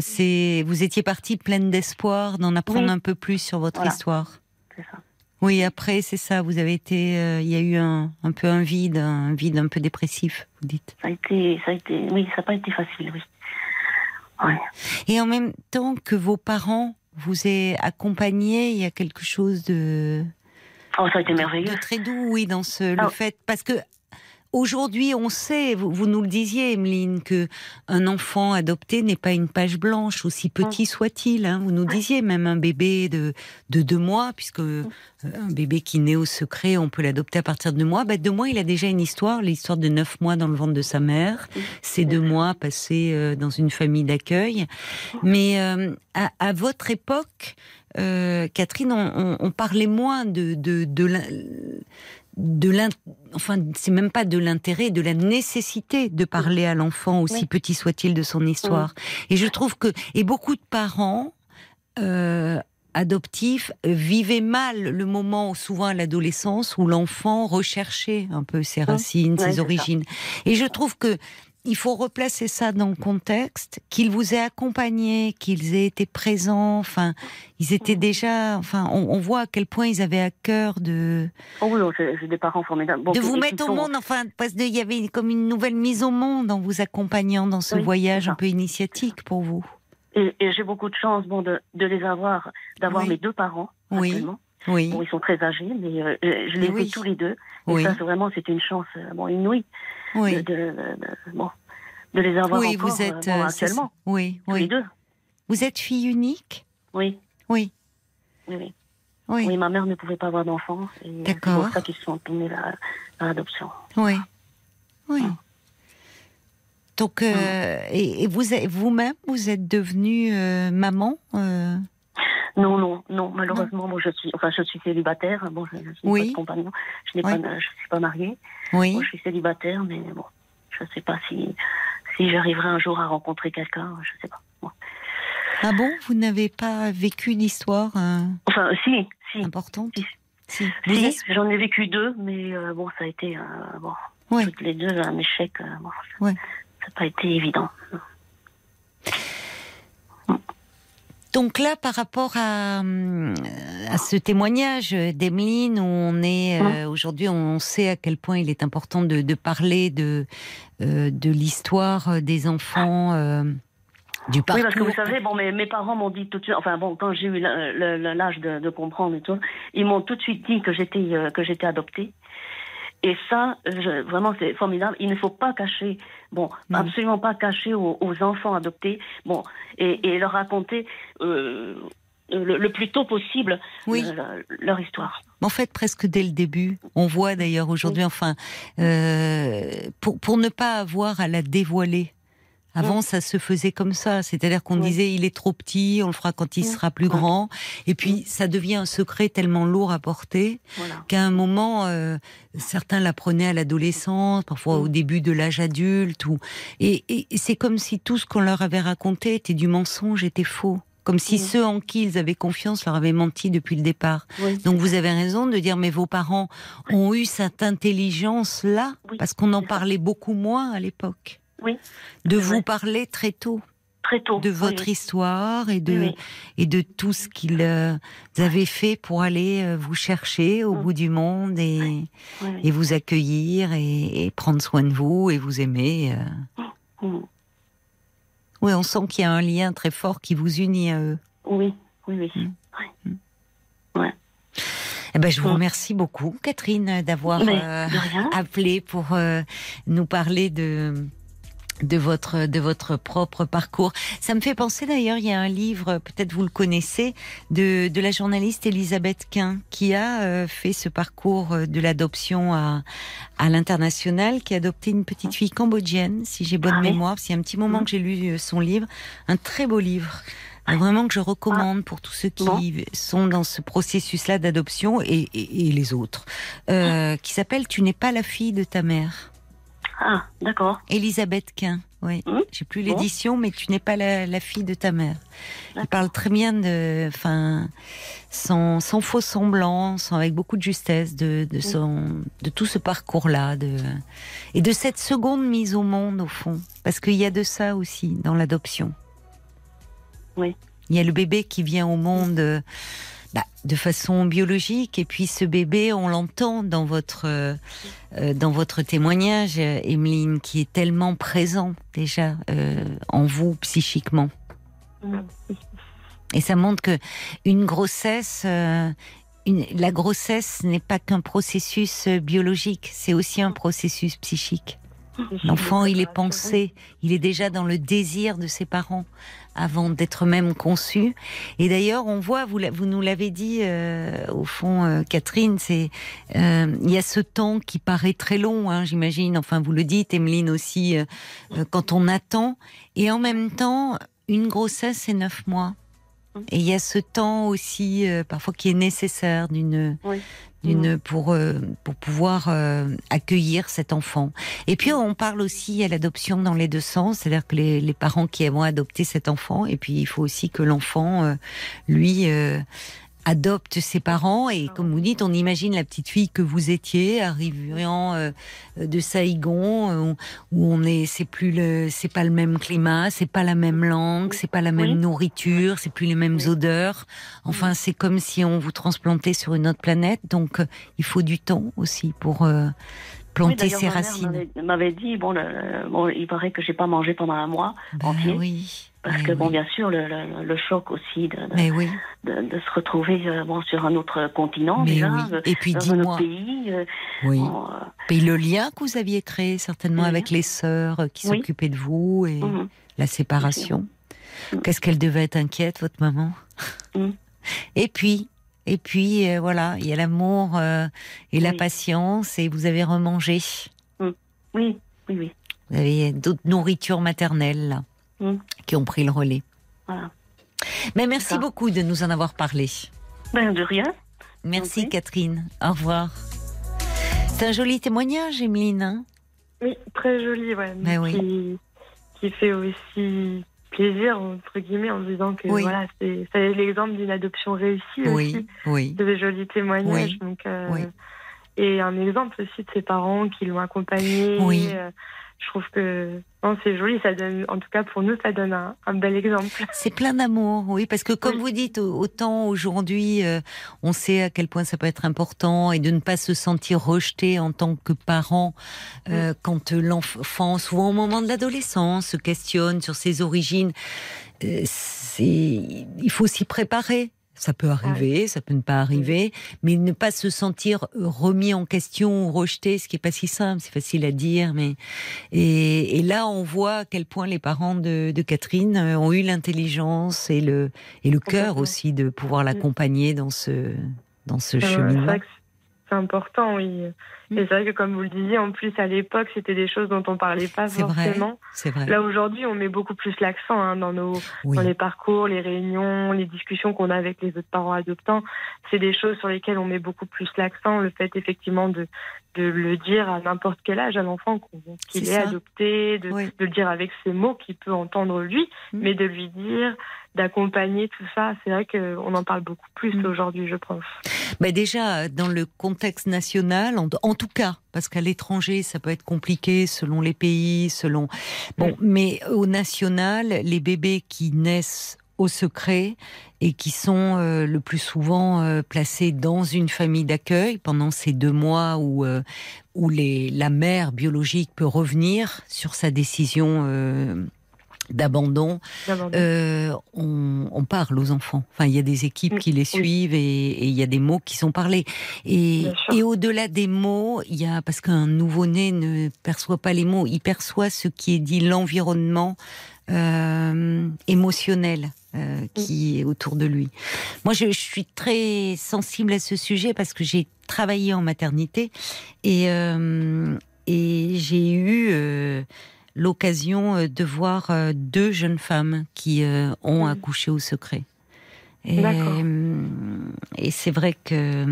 c'est, vous étiez partie pleine d'espoir d'en apprendre Oui. un peu plus sur votre Voilà. histoire. c'est ça. Oui, après, c'est ça, vous avez été, euh, il y a eu un, un peu un vide, un vide un peu dépressif, vous dites. Ça a été, ça a été, oui, ça n'a pas été facile, oui. Ouais. Et en même temps que vos parents vous aient accompagné, il y a quelque chose de, Oh, ça a été merveilleux. de très doux, oui, dans ce, le Ah. fait, parce que aujourd'hui, on sait, vous, vous nous le disiez, Emeline, que un enfant adopté n'est pas une page blanche, aussi petit soit-il. hein. Vous nous disiez même un bébé de, de deux mois, puisque euh, un bébé qui naît au secret, on peut l'adopter à partir de deux mois. Bah, deux mois, il a déjà une histoire, l'histoire de neuf mois dans le ventre de sa mère, ces deux mois passés euh, dans une famille d'accueil. Mais euh, à, à votre époque, Catherine, on, on- on parlait moins de, de, de l'in- de l'in- enfin c'est même pas de l'intérêt, de la nécessité de parler à l'enfant aussi Oui. petit soit-il de son histoire. Et je trouve que et beaucoup de parents euh, adoptifs vivaient mal le moment, souvent à l'adolescence, où l'enfant recherchait un peu ses racines, ses ça. origines. Et je trouve que il faut replacer ça dans le contexte, qu'ils vous aient accompagné, qu'ils aient été présents. Enfin, ils étaient déjà. Enfin, on, on voit à quel point ils avaient à cœur de. Oh oui, oh, c'est c'est des parents formidables. Bon, de vous et mettre au sont- monde. Enfin, parce qu'il y avait comme une nouvelle mise au monde en vous accompagnant dans ce Oui, voyage un peu initiatique pour vous. Et, et j'ai beaucoup de chance bon, de, de les avoir, d'avoir Oui. mes deux parents Oui. actuellement. Oui, Bon, ils sont très âgés, mais euh, je les ai Oui. tous les deux. Et oui, ça, c'est vraiment, c'est une chance euh, bon, inouïe oui. de, bon, de les avoir Oui, encore vous êtes euh, bon, euh, c'est actuellement. Oui, les oui. deux. Vous êtes fille unique? Oui, Oui, oui, oui. oui, ma mère ne pouvait pas avoir d'enfant. et C'est D'accord. pour ça qu'ils se sont tournés à l'adoption. oui, oui. Mm. Donc, euh, et, et vous, vous-même, vous êtes devenue euh, maman. euh, Non, non, non. Malheureusement, moi, je suis, enfin, je suis célibataire. Bon, je, je n'ai Oui. pas de compagnon. Je n'ai Oui. pas, je suis pas mariée. Oui. Moi, je suis célibataire, mais bon, je ne sais pas si, si j'arriverai un jour à rencontrer quelqu'un. Je ne sais pas. Bon. Ah bon, vous n'avez pas vécu d'histoire euh, Enfin, si, si. importante? Si. Si. Vous Si, êtes- j'en ai vécu deux, mais euh, bon, ça a été, euh, bon, Ouais. toutes les deux un échec. euh, bon, ça Ouais. n'a pas été évident. Donc là, par rapport à, hum, à ce témoignage d'Emeline, où on est euh, aujourd'hui, on sait à quel point il est important de, de parler de euh, de l'histoire des enfants, euh, du parcours. Oui, parce que vous savez, bon, mes, mes parents m'ont dit tout de suite, enfin bon, quand j'ai eu l'âge de, de comprendre et tout, ils m'ont tout de suite dit que j'étais euh, que j'étais adoptée. Et ça, je- vraiment, c'est formidable. Il ne faut pas cacher, bon, Non. absolument pas cacher aux, aux enfants adoptés, bon, et, et leur raconter euh, le, le plus tôt possible Oui. euh, leur histoire. En fait, presque dès le début, on voit d'ailleurs aujourd'hui, enfin, euh, pour, pour ne pas avoir à la dévoiler. Avant, ça se faisait comme ça, c'est-à-dire qu'on Oui. disait il est trop petit, on le fera quand il sera plus grand, et puis ça devient un secret tellement lourd à porter Voilà. qu'à un moment, euh, certains l'apprenaient à l'adolescence, parfois au Mm. début de l'âge adulte, ou et, et c'est comme si tout ce qu'on leur avait raconté était du mensonge, était faux, comme si Mm. ceux en qui ils avaient confiance leur avaient menti depuis le départ. Oui. Donc vous avez raison de dire, mais vos parents ont eu cette intelligence-là, Oui, parce qu'on en parlait beaucoup moins à l'époque, Oui, de vous vrai. parler très tôt très tôt. de votre oui. histoire et de et de tout ce qu'ils euh, avaient fait pour aller euh, vous chercher au Mm. bout du monde et, et vous accueillir et, et prendre soin de vous et vous aimer. euh. Mm. Oui, on sent qu'il y a un lien très fort qui vous unit à eux. Oui, oui, oui. Mm. Ouais. Eh ben, je vous Mm. remercie beaucoup, Catherine, d'avoir euh, *laughs* appelé pour euh, nous parler de de votre de votre propre parcours. Ça me fait penser d'ailleurs, il y a un livre, peut-être vous le connaissez, de de la journaliste Elisabeth Quint qui a euh, fait ce parcours euh, de l'adoption à à l'international, qui a adopté une petite fille cambodgienne, si j'ai bonne Ah mémoire. C'est un petit moment Mhm. que j'ai lu euh, son livre, un très beau livre. Vraiment que je recommande pour tous ceux qui Bon. sont dans ce processus-là d'adoption et, et- et les autres, euh, qui s'appelle Tu n'es pas la fille de ta mère. Ah, d'accord. Elisabeth Quint, oui. Hum, J'ai plus l'édition, mais tu n'es pas la, la fille de ta mère. Il parle très bien de, enfin, sans, sans faux semblant, sans, avec beaucoup de justesse de, de son, de tout ce parcours-là, de, et de cette seconde mise au monde au fond, parce qu'il y a de ça aussi dans l'adoption. Oui. Il y a le bébé qui vient au monde. euh, bah, de façon biologique et puis ce bébé on l'entend dans votre euh, euh, dans votre témoignage euh, Emeline qui est tellement présent déjà en vous psychiquement. Et ça montre que une grossesse la grossesse n'est pas qu'un processus biologique c'est aussi un processus psychique L'enfant, il est pensé, il est déjà dans le désir de ses parents avant d'être même conçu. Et d'ailleurs, on voit, vous, nous l'avez dit euh, au fond, euh, Catherine, c'est euh, il y a ce temps qui paraît très long, hein, j'imagine. Enfin, vous le dites, Emeline aussi, quand on attend. Et en même temps, une grossesse, c'est neuf mois. Et il y a ce temps aussi, parfois, qui est nécessaire d'une. D'une pour euh, pour pouvoir euh, accueillir cet enfant. Et puis on parle aussi à l'adoption dans les deux sens, c'est-à-dire que les, les parents qui vont adopter cet enfant, et puis il faut aussi que l'enfant, euh, lui, euh, adopte ses parents et comme vous dites, on imagine la petite fille que vous étiez arrivant euh, de Saïgon euh, où on est, c'est plus le, c'est pas le même climat, c'est pas la même langue, c'est pas la même nourriture, c'est plus les mêmes odeurs. Enfin, c'est comme si on vous transplantait sur une autre planète. Donc, euh, il faut du temps aussi pour planter ses racines. M'avait dit bon, bon, il paraît que j'ai pas mangé pendant un mois ben Oui. Parce que, bon, bien sûr, le, le, choc aussi de, de, oui. de, de, se retrouver euh, bon, sur un autre continent, Mais déjà, oui. euh, Et puis, dans un autre pays. euh, Oui. bon, euh, Et le lien que vous aviez créé certainement Le avec les sœurs qui s'occupaient de vous et mhm. la séparation. Mhm. Qu'est-ce qu'elle devait être inquiète, votre maman? Mhm. Et puis, et puis euh, voilà, il y a l'amour euh, et la Oui. patience et vous avez remangé. Oui, oui, oui. Vous avez d'autres nourritures maternelles là, Mhm. qui ont pris le relais. Voilà. Mais merci beaucoup de nous en avoir parlé. Ben, de rien. Merci. Catherine. Au revoir. C'est un joli témoignage, Emeline. hein? Oui, très joli, ouais. Mais oui. Qui, qui fait aussi plaisir, entre guillemets, en disant que Oui. voilà, c'est c'est l'exemple d'une adoption réussie aussi. oui, oui. De des jolis témoignages. Oui. Donc, euh, Oui. Et un exemple aussi de ses parents qui l'ont accompagné. Oui. euh, je trouve que c'est joli. Ça donne, en tout cas pour nous, ça donne un, un bel exemple. C'est plein d'amour, oui, parce que comme Oui. vous dites, au- autant aujourd'hui, euh, on sait à quel point ça peut être important et de ne pas se sentir rejeté en tant que parent euh, quand l'enfant, souvent au moment de l'adolescence, se questionne sur ses origines. Euh, il faut s'y préparer. Ça peut arriver, ça peut ne pas arriver, mais ne pas se sentir remis en question ou rejeté, ce qui est pas si simple, c'est facile à dire, mais et, et là on voit à quel point les parents de, de Catherine euh, ont eu l'intelligence et le et le cœur aussi de pouvoir l'accompagner dans ce dans ce Euh, cheminement. C'est important, oui. Mm. Et c'est vrai que comme vous le disiez, en plus à l'époque, c'était des choses dont on parlait pas vrai, forcément. vrai. Là aujourd'hui, on met beaucoup plus l'accent hein, dans nos oui. dans les parcours, les réunions, les discussions qu'on a avec les autres parents adoptants. C'est des choses sur lesquelles on met beaucoup plus l'accent. Le fait effectivement de de le dire à n'importe quel âge à l'enfant qu'il est adopté, de, Oui. de le dire avec ses mots qu'il peut entendre lui, Mm. mais de lui dire, d'accompagner tout ça. C'est vrai qu'on en parle beaucoup plus Mm. aujourd'hui, je pense. Bah déjà, dans le contexte national, en, en tout cas, parce qu'à l'étranger, ça peut être compliqué selon les pays, selon. Bon, Mm. mais au national, les bébés qui naissent au secret et qui sont euh, le plus souvent euh, placés dans une famille d'accueil pendant ces deux mois où, euh, où les, la mère biologique peut revenir sur sa décision d'abandon euh, on, on parle aux enfants. Enfin, il y a des équipes Mm, qui les suivent et, et il y a des mots qui sont parlés. Et, au-delà des mots, il y a parce qu'un nouveau-né ne perçoit pas les mots, il perçoit ce qui est dit l'environnement euh, émotionnel. euh, qui est autour de lui. Moi, je, je suis très sensible à ce sujet parce que j'ai travaillé en maternité et, et j'ai eu l'occasion euh, de voir euh, deux jeunes femmes qui euh, ont Mhm. accouché au secret. Et, c'est vrai que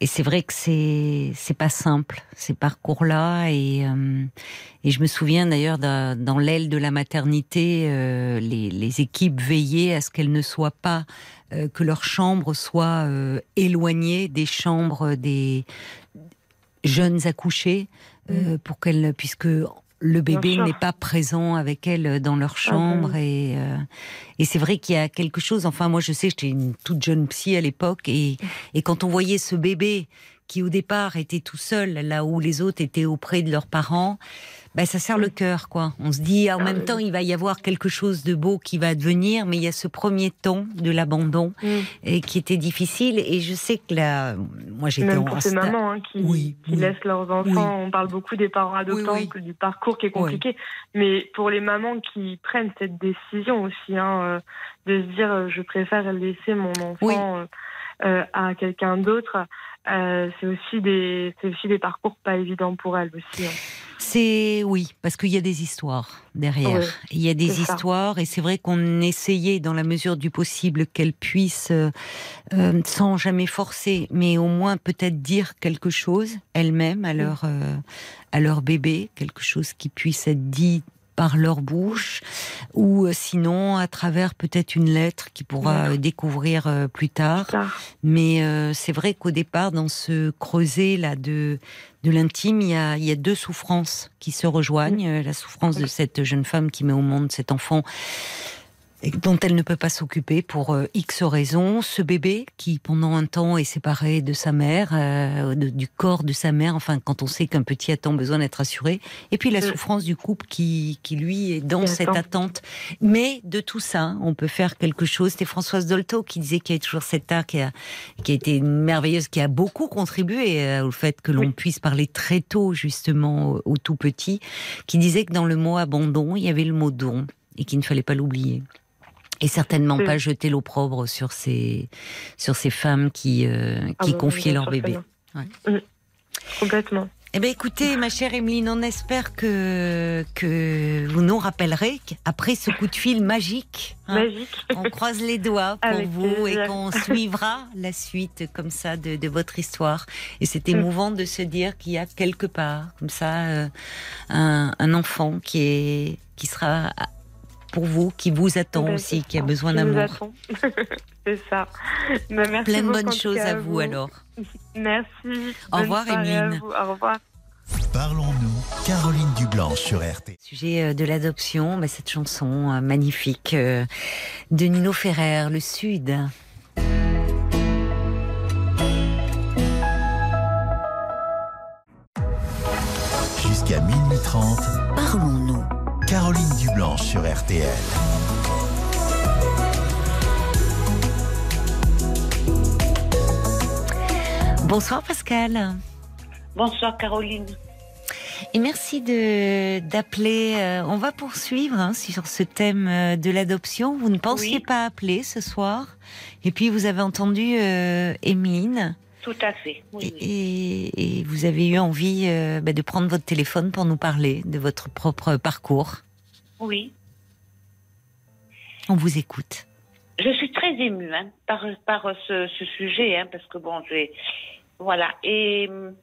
et c'est vrai que c'est c'est pas simple ces parcours-là et euh, et je me souviens d'ailleurs dans, l'aile de la maternité euh, les, les équipes veillaient à ce qu'elles ne soient pas euh, que leur chambre soit euh, éloignée des chambres des jeunes accouchés euh, pour qu'elles puisque le bébé n'est pas présent avec elles dans leur chambre et euh, et c'est vrai qu'il y a quelque chose enfin moi je sais j'étais une toute jeune psy à l'époque et et quand on voyait ce bébé qui au départ était tout seul là où les autres étaient auprès de leurs parents ben ça serre le cœur quoi on se dit en Ah même temps il va y avoir quelque chose de beau qui va advenir mais il y a ce premier temps de l'abandon Mm. et qui était difficile et je sais que là moi j'étais en pour ces mamans hein, qui, Oui, qui oui. laissent leurs enfants. On parle beaucoup des parents adoptants, du parcours qui est compliqué. Mais pour les mamans qui prennent cette décision aussi, hein, euh, de se dire euh, je préfère laisser mon enfant euh, euh, à quelqu'un d'autre, euh, c'est aussi des c'est aussi des parcours pas évidents pour elles aussi. hein. C'est oui, parce qu'il y a des histoires derrière. Il y a des ça. histoires et c'est vrai qu'on essayait dans la mesure du possible qu'elles puissent, euh, euh, sans jamais forcer, mais au moins peut-être dire quelque chose elles-mêmes à leur euh, à leur bébé, quelque chose qui puisse être dit par leur bouche. ou euh, sinon à travers peut-être une lettre qu'il pourra euh, découvrir euh, plus tard. tard. Mais euh, c'est vrai qu'au départ, dans ce creuset là de de l'intime, il y a il y a deux souffrances qui se rejoignent. Euh, La souffrance de cette jeune femme qui met au monde cet enfant et dont elle ne peut pas s'occuper pour euh, X raisons. Ce bébé qui, pendant un temps, est séparé de sa mère, euh, de- du corps de sa mère, enfin, quand on sait qu'un petit a tant besoin d'être assuré. Et puis la Mm. souffrance du couple qui, qui lui, est dans cette attente. Mais de tout ça, on peut faire quelque chose. C'était Françoise Dolto qui disait qu'il y a toujours cet art qui a, qui a été merveilleuse, qui a beaucoup contribué euh, au fait que l'on Oui. puisse parler très tôt, justement, au, au tout petit, qui disait que dans le mot abandon, il y avait le mot don et qu'il ne fallait pas l'oublier. Et certainement pas jeter l'opprobre sur ces, sur ces femmes qui, euh, Ah qui bah, confiaient leur bébé. Mm. Complètement. Eh bien, écoutez, ma chère Emeline, on espère que, que vous nous rappellerez qu'après ce coup de fil magique, hein, Magique. on croise les doigts pour Avec vous plaisir. et qu'on suivra la suite comme ça de, de votre histoire. Et c'est Mm. émouvant de se dire qu'il y a quelque part, comme ça, euh, un, un enfant qui, est, qui sera pour vous, qui vous attend Ben, aussi, qui a besoin d'amour. *laughs* c'est ça. Ben, merci Plein de bonnes choses à vous alors. *laughs* Merci. Au Bonne revoir, Emeline. Au revoir. Parlons-nous, Caroline Dublanche sur RT. Sujet euh, de l'adoption, bah, cette chanson euh, magnifique euh, de Nino Ferrer, Le Sud. Jusqu'à minuit 30, Parlons-nous. Caroline Dublanche sur RTL. Bonsoir Pascal. Bonsoir Caroline. Et merci de d'appeler. euh, on va poursuivre hein, sur ce thème euh, de l'adoption. Vous ne pensiez Oui. pas appeler ce soir. Et puis vous avez entendu euh. Tout à fait. Oui, Et, oui. et- et vous avez eu envie euh, bah, de prendre votre téléphone pour nous parler de votre propre parcours. Oui. On vous écoute. Je suis très émue hein, par, par ce, ce sujet, hein, parce que bon, j'ai. Voilà. Et. hum,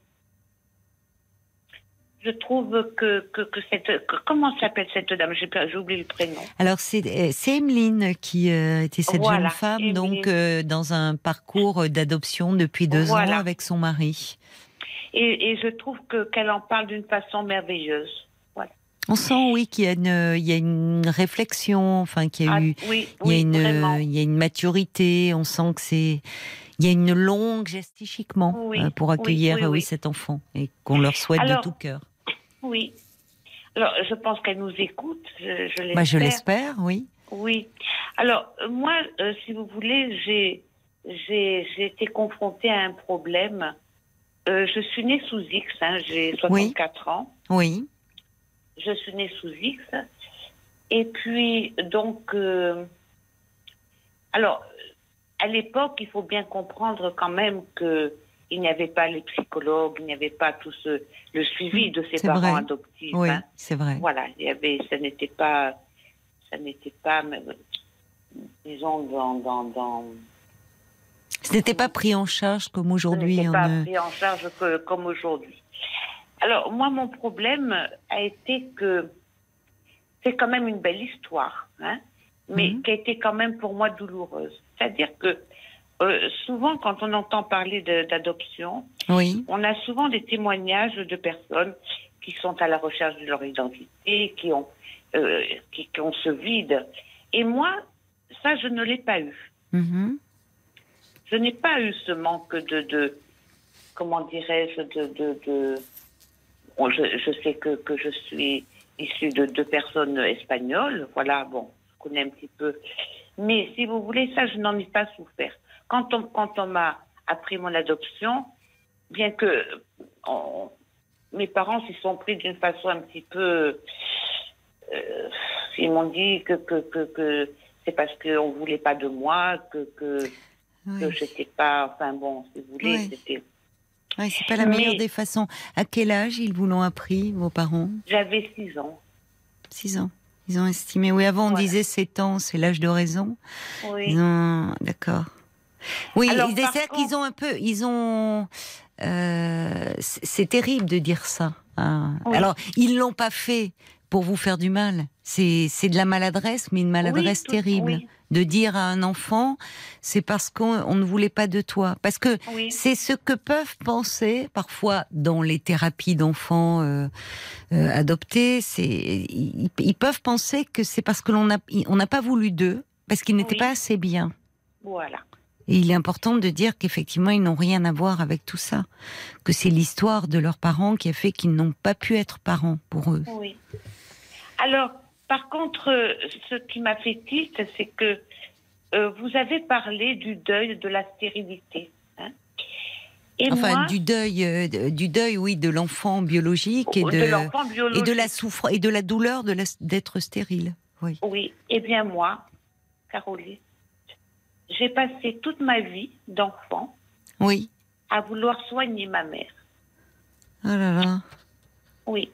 Je trouve que, que, que cette. que- comment s'appelle cette dame? J'ai oublié le prénom. Alors c'est euh, Emeline qui euh, était cette Voilà, jeune femme Emeline. donc euh, dans un parcours d'adoption depuis deux Voilà. ans avec son mari. Et, et je trouve que qu'elle en parle d'une façon merveilleuse. On sent oui qu'il y a une il y a une réflexion, enfin qu'il y a Ah, eu oui, il y a oui, une vraiment. il y a une maturité. On sent que c'est il y a une longue geste Oui, euh, pour accueillir oui, euh, oui, cet enfant et qu'on leur souhaite Alors, de tout cœur. Oui. Alors, je pense qu'elle nous écoute. Je, je Bah, je l'espère. l'espère, oui. Oui. Alors, moi, euh, si vous voulez, j'ai, j'ai, j'ai été confrontée à un problème. Euh, je suis née sous X, hein, j'ai 64 ans. Oui. Je suis née sous X. Et puis, donc, euh, alors, à l'époque, il faut bien comprendre quand même que il n'y avait pas les psychologues, il n'y avait pas tout ce, le suivi de ces C'est parents vrai. adoptifs. Oui, hein. c'est vrai. Voilà, il y avait, ça n'était pas, ça n'était pas, disons, dans, dans, dans Ce n'était pas pris en charge comme ça aujourd'hui. n'était on pas pris en charge que- comme aujourd'hui. Alors, moi, mon problème a été que c'est quand même une belle histoire, hein, mais Mhm. qui a été quand même pour moi douloureuse. C'est-à-dire que euh, souvent, quand on entend parler d'adoption, Oui. on a souvent des témoignages de personnes qui sont à la recherche de leur identité, qui ont, euh, qui, qui ont ce vide. Et moi, ça, je ne l'ai pas eu. Mhm. Je n'ai pas eu ce manque de, de comment dirais-je, de, de, de- Bon, je, je sais que, que je suis issue de deux personnes espagnoles, voilà, bon, je connais un petit peu. Mais si vous voulez, ça, je n'en ai pas souffert. Quand on, quand on m'a appris mon adoption, bien que on- mes parents s'y sont pris d'une façon un petit peu... euh, ils m'ont dit que, que, que, que c'est parce qu'on ne voulait pas de moi, que, que, que Oui. j'étais pas... Enfin bon, si vous voulez, Oui. c'était... Ouais, c'est pas la Mais- meilleure des façons. À quel âge ils vous l'ont appris, vos parents? J'avais six ans. 6 ans. Ils ont estimé. Oui, avant on Voilà. disait 7 ans, c'est l'âge de raison. Oui. Ils ont... D'accord. Oui, Alors, ils- contre- qu'ils ont un peu, ils ont. euh, c'est terrible de dire ça. hein. Oui. Alors, ils l'ont pas fait pour vous faire du mal. C'est c'est de la maladresse, mais une maladresse tout- terrible. oui. De dire à un enfant, c'est parce qu'on on ne voulait pas de toi. Parce que Oui. c'est ce que peuvent penser parfois dans les thérapies d'enfants euh, euh, adoptés. C'est ils, ils peuvent penser que c'est parce que l'on a on n'a pas voulu d'eux, parce qu'ils n'étaient Oui. pas assez bien. Voilà. Et il est important de dire qu'effectivement, ils n'ont rien à voir avec tout ça. Que c'est l'histoire de leurs parents qui a fait qu'ils n'ont pas pu être parents pour eux. Oui. Alors, par contre, euh, ce qui m'a fait tilt, c'est que euh, vous avez parlé du deuil de la stérilité. hein. Et Enfin, moi, du deuil, euh, du deuil, oui, de l'enfant biologique et de, de, et la souffrance et de la douleur de d'être stérile. Oui. Oui. Eh bien, moi, Caroline, j'ai passé toute ma vie d'enfant Oui. à vouloir soigner ma mère. Oh là là. Oui.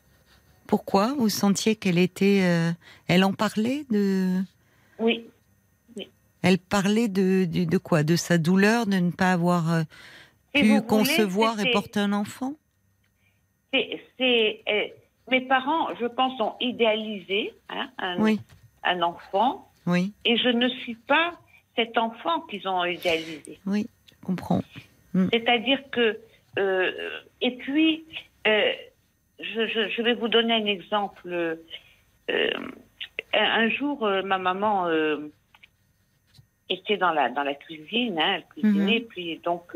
Pourquoi vous sentiez qu'elle était, euh, elle en parlait de, Oui. elle parlait de, de, de quoi, de sa douleur de ne pas avoir euh, pu voulez, concevoir et porter un enfant? c'est, c'est, euh, mes parents, je pense, ont idéalisé hein, un, Oui. un enfant, Oui, et je ne suis pas cet enfant qu'ils ont idéalisé. oui, je comprends. C'est-à-dire que, et puis, je, je- je vais vous donner un exemple. Euh, un, jour, euh, ma maman euh, était dans la dans la cuisine, hein, elle cuisinait, puis donc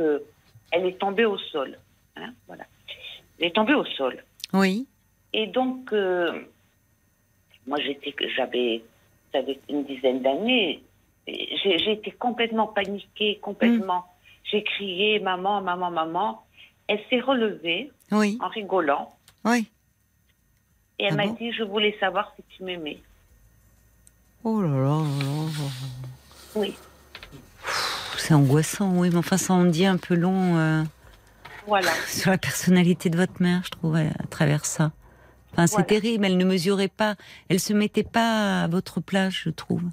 elle est tombée au sol. hein, voilà, elle est tombée au sol. Oui, Et donc, moi, j'étais, j'avais, j'avais une dizaine d'années. J'ai, été complètement paniquée, complètement. J'ai crié, maman, maman, maman. Elle s'est relevée oui, en rigolant oui. et elle Ah m'a bon? dit, je voulais savoir si tu m'aimais. Oh là là là là. Oui, C'est angoissant, oui, mais enfin, ça en dit un peu long euh, voilà. *laughs* sur la personnalité de votre mère, je trouve, à à travers ça. Enfin, c'est Voilà. terrible, elle ne mesurait pas, elle se mettait pas à votre place, je trouve.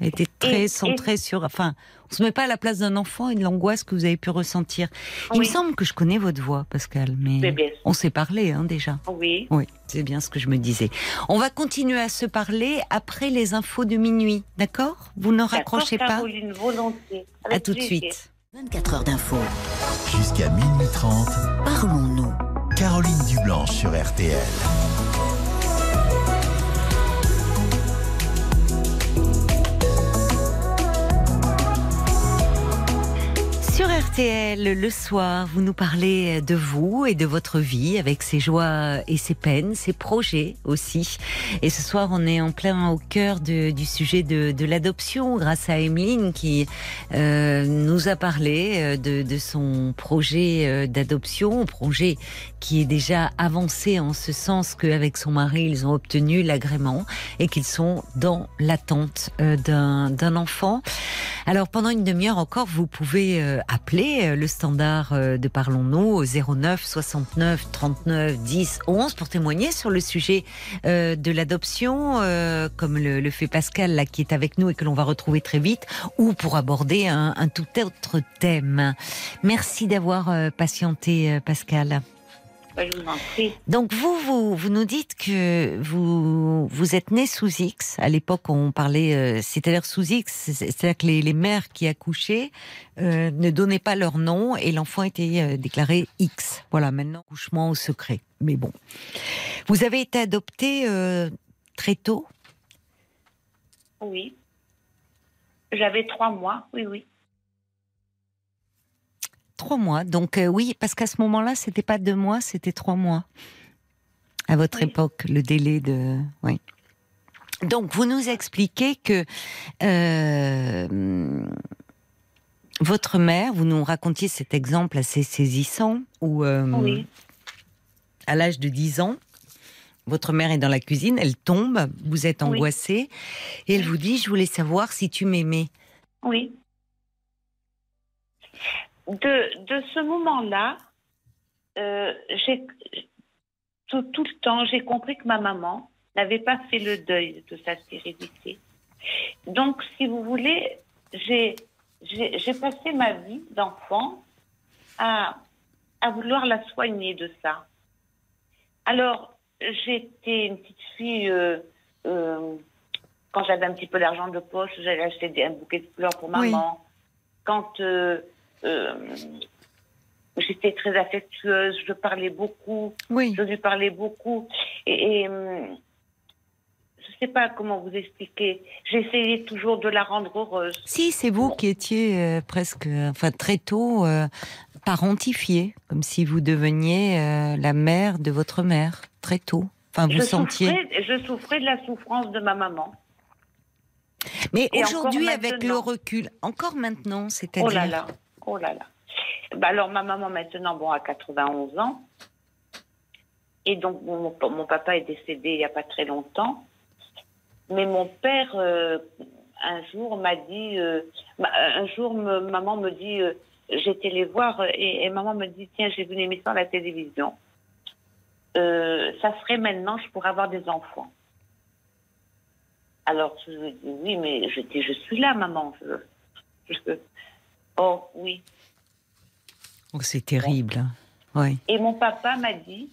Elle était très Et- centrée sur. Enfin, on se met pas à la place d'un enfant et de l'angoisse que vous avez pu ressentir. Il me semble que je connais votre voix, Pascal, mais on s'est parlé hein, déjà. Oui, Oui, c'est bien ce que je me disais. On va continuer à se parler après les infos de minuit, d'accord? Vous ne raccrochez pas? Caroline, volontiers. À tout de suite. 24 heures d'info. Jusqu'à minuit 30, Parlons-nous. Caroline Dublanche sur RTL. Sur RTL, le soir, vous nous parlez de vous et de votre vie avec ses joies et ses peines, ses projets aussi. Et ce soir, on est en plein au cœur du sujet de, de l'adoption grâce à Emeline qui euh, nous a parlé euh, de, de son projet euh, d'adoption, projet qui est déjà avancé en ce sens qu'avec son mari, ils ont obtenu l'agrément et qu'ils sont dans l'attente euh, d'un enfant. Alors pendant une demi-heure encore, vous pouvez euh, appeler euh, le standard de Parlons-nous au 09 69 39 10 11 pour témoigner sur le sujet de l'adoption, comme le, fait Pascal là qui est avec nous et que l'on va retrouver très vite, ou pour aborder un, un tout autre thème. Merci d'avoir patienté, Pascal. Je vous en prie. Donc vous, vous, vous nous dites que vous, vous êtes né sous X. À l'époque, on parlait, euh, c'est-à-dire sous X, c'est- c'est-à-dire que les, les mères qui accouchaient euh, ne donnaient pas leur nom et l'enfant était euh, déclaré X. Voilà, maintenant, accouchement au secret. Mais bon. Vous avez été adopté euh, très tôt? Oui. J'avais trois mois, oui, oui. Trois mois. Donc euh, oui, parce qu'à ce moment-là, c'était pas deux mois, c'était trois mois. À votre Oui. époque, le délai de. Oui. Donc vous nous expliquez que euh, votre mère, vous nous racontiez cet exemple assez saisissant où euh, Oui. à l'âge de 10 ans, votre mère est dans la cuisine, elle tombe, vous êtes Oui. angoissé et elle vous dit je voulais savoir si tu m'aimais. Oui. De, de ce moment-là, euh, tout, tout le temps, j'ai compris que ma maman n'avait pas fait le deuil de sa stérilité. Donc, si vous voulez, j'ai passé ma vie d'enfant à, à vouloir la soigner de ça. Alors, j'étais une petite fille, euh, euh, quand j'avais un petit peu d'argent de poche, j'allais acheter des- un bouquet de fleurs pour Oui. maman. Quand euh, j'étais très affectueuse, je parlais beaucoup, Oui. je lui parlais beaucoup. Et, et, hum, je sais pas comment vous expliquer. J'essayais toujours de la rendre heureuse. Si, c'est vous qui étiez euh, presque, euh, enfin très tôt, euh, parentifié, comme si vous deveniez euh, la mère de votre mère, très tôt. Enfin, vous je, sentiez. souffrais, je souffrais de la souffrance de ma maman. Mais aujourd'hui, avec le recul, encore maintenant, c'est-à-dire. Oh là là, oh là là. Bah alors ma maman maintenant, bon, a 91 ans. Et donc mon, papa est décédé il n'y a pas très longtemps. Mais mon père, euh, un jour, m'a dit, euh, bah, un jour, maman me dit, euh, j'étais les voir et, maman me dit, tiens, j'ai vu une émission à la télévision. Euh, ça serait maintenant, je pourrais avoir des enfants. Alors je lui dit, oui, mais je dis, suis là, maman. Je- Oh oui. Oh, c'est terrible. hein. Et mon papa m'a dit,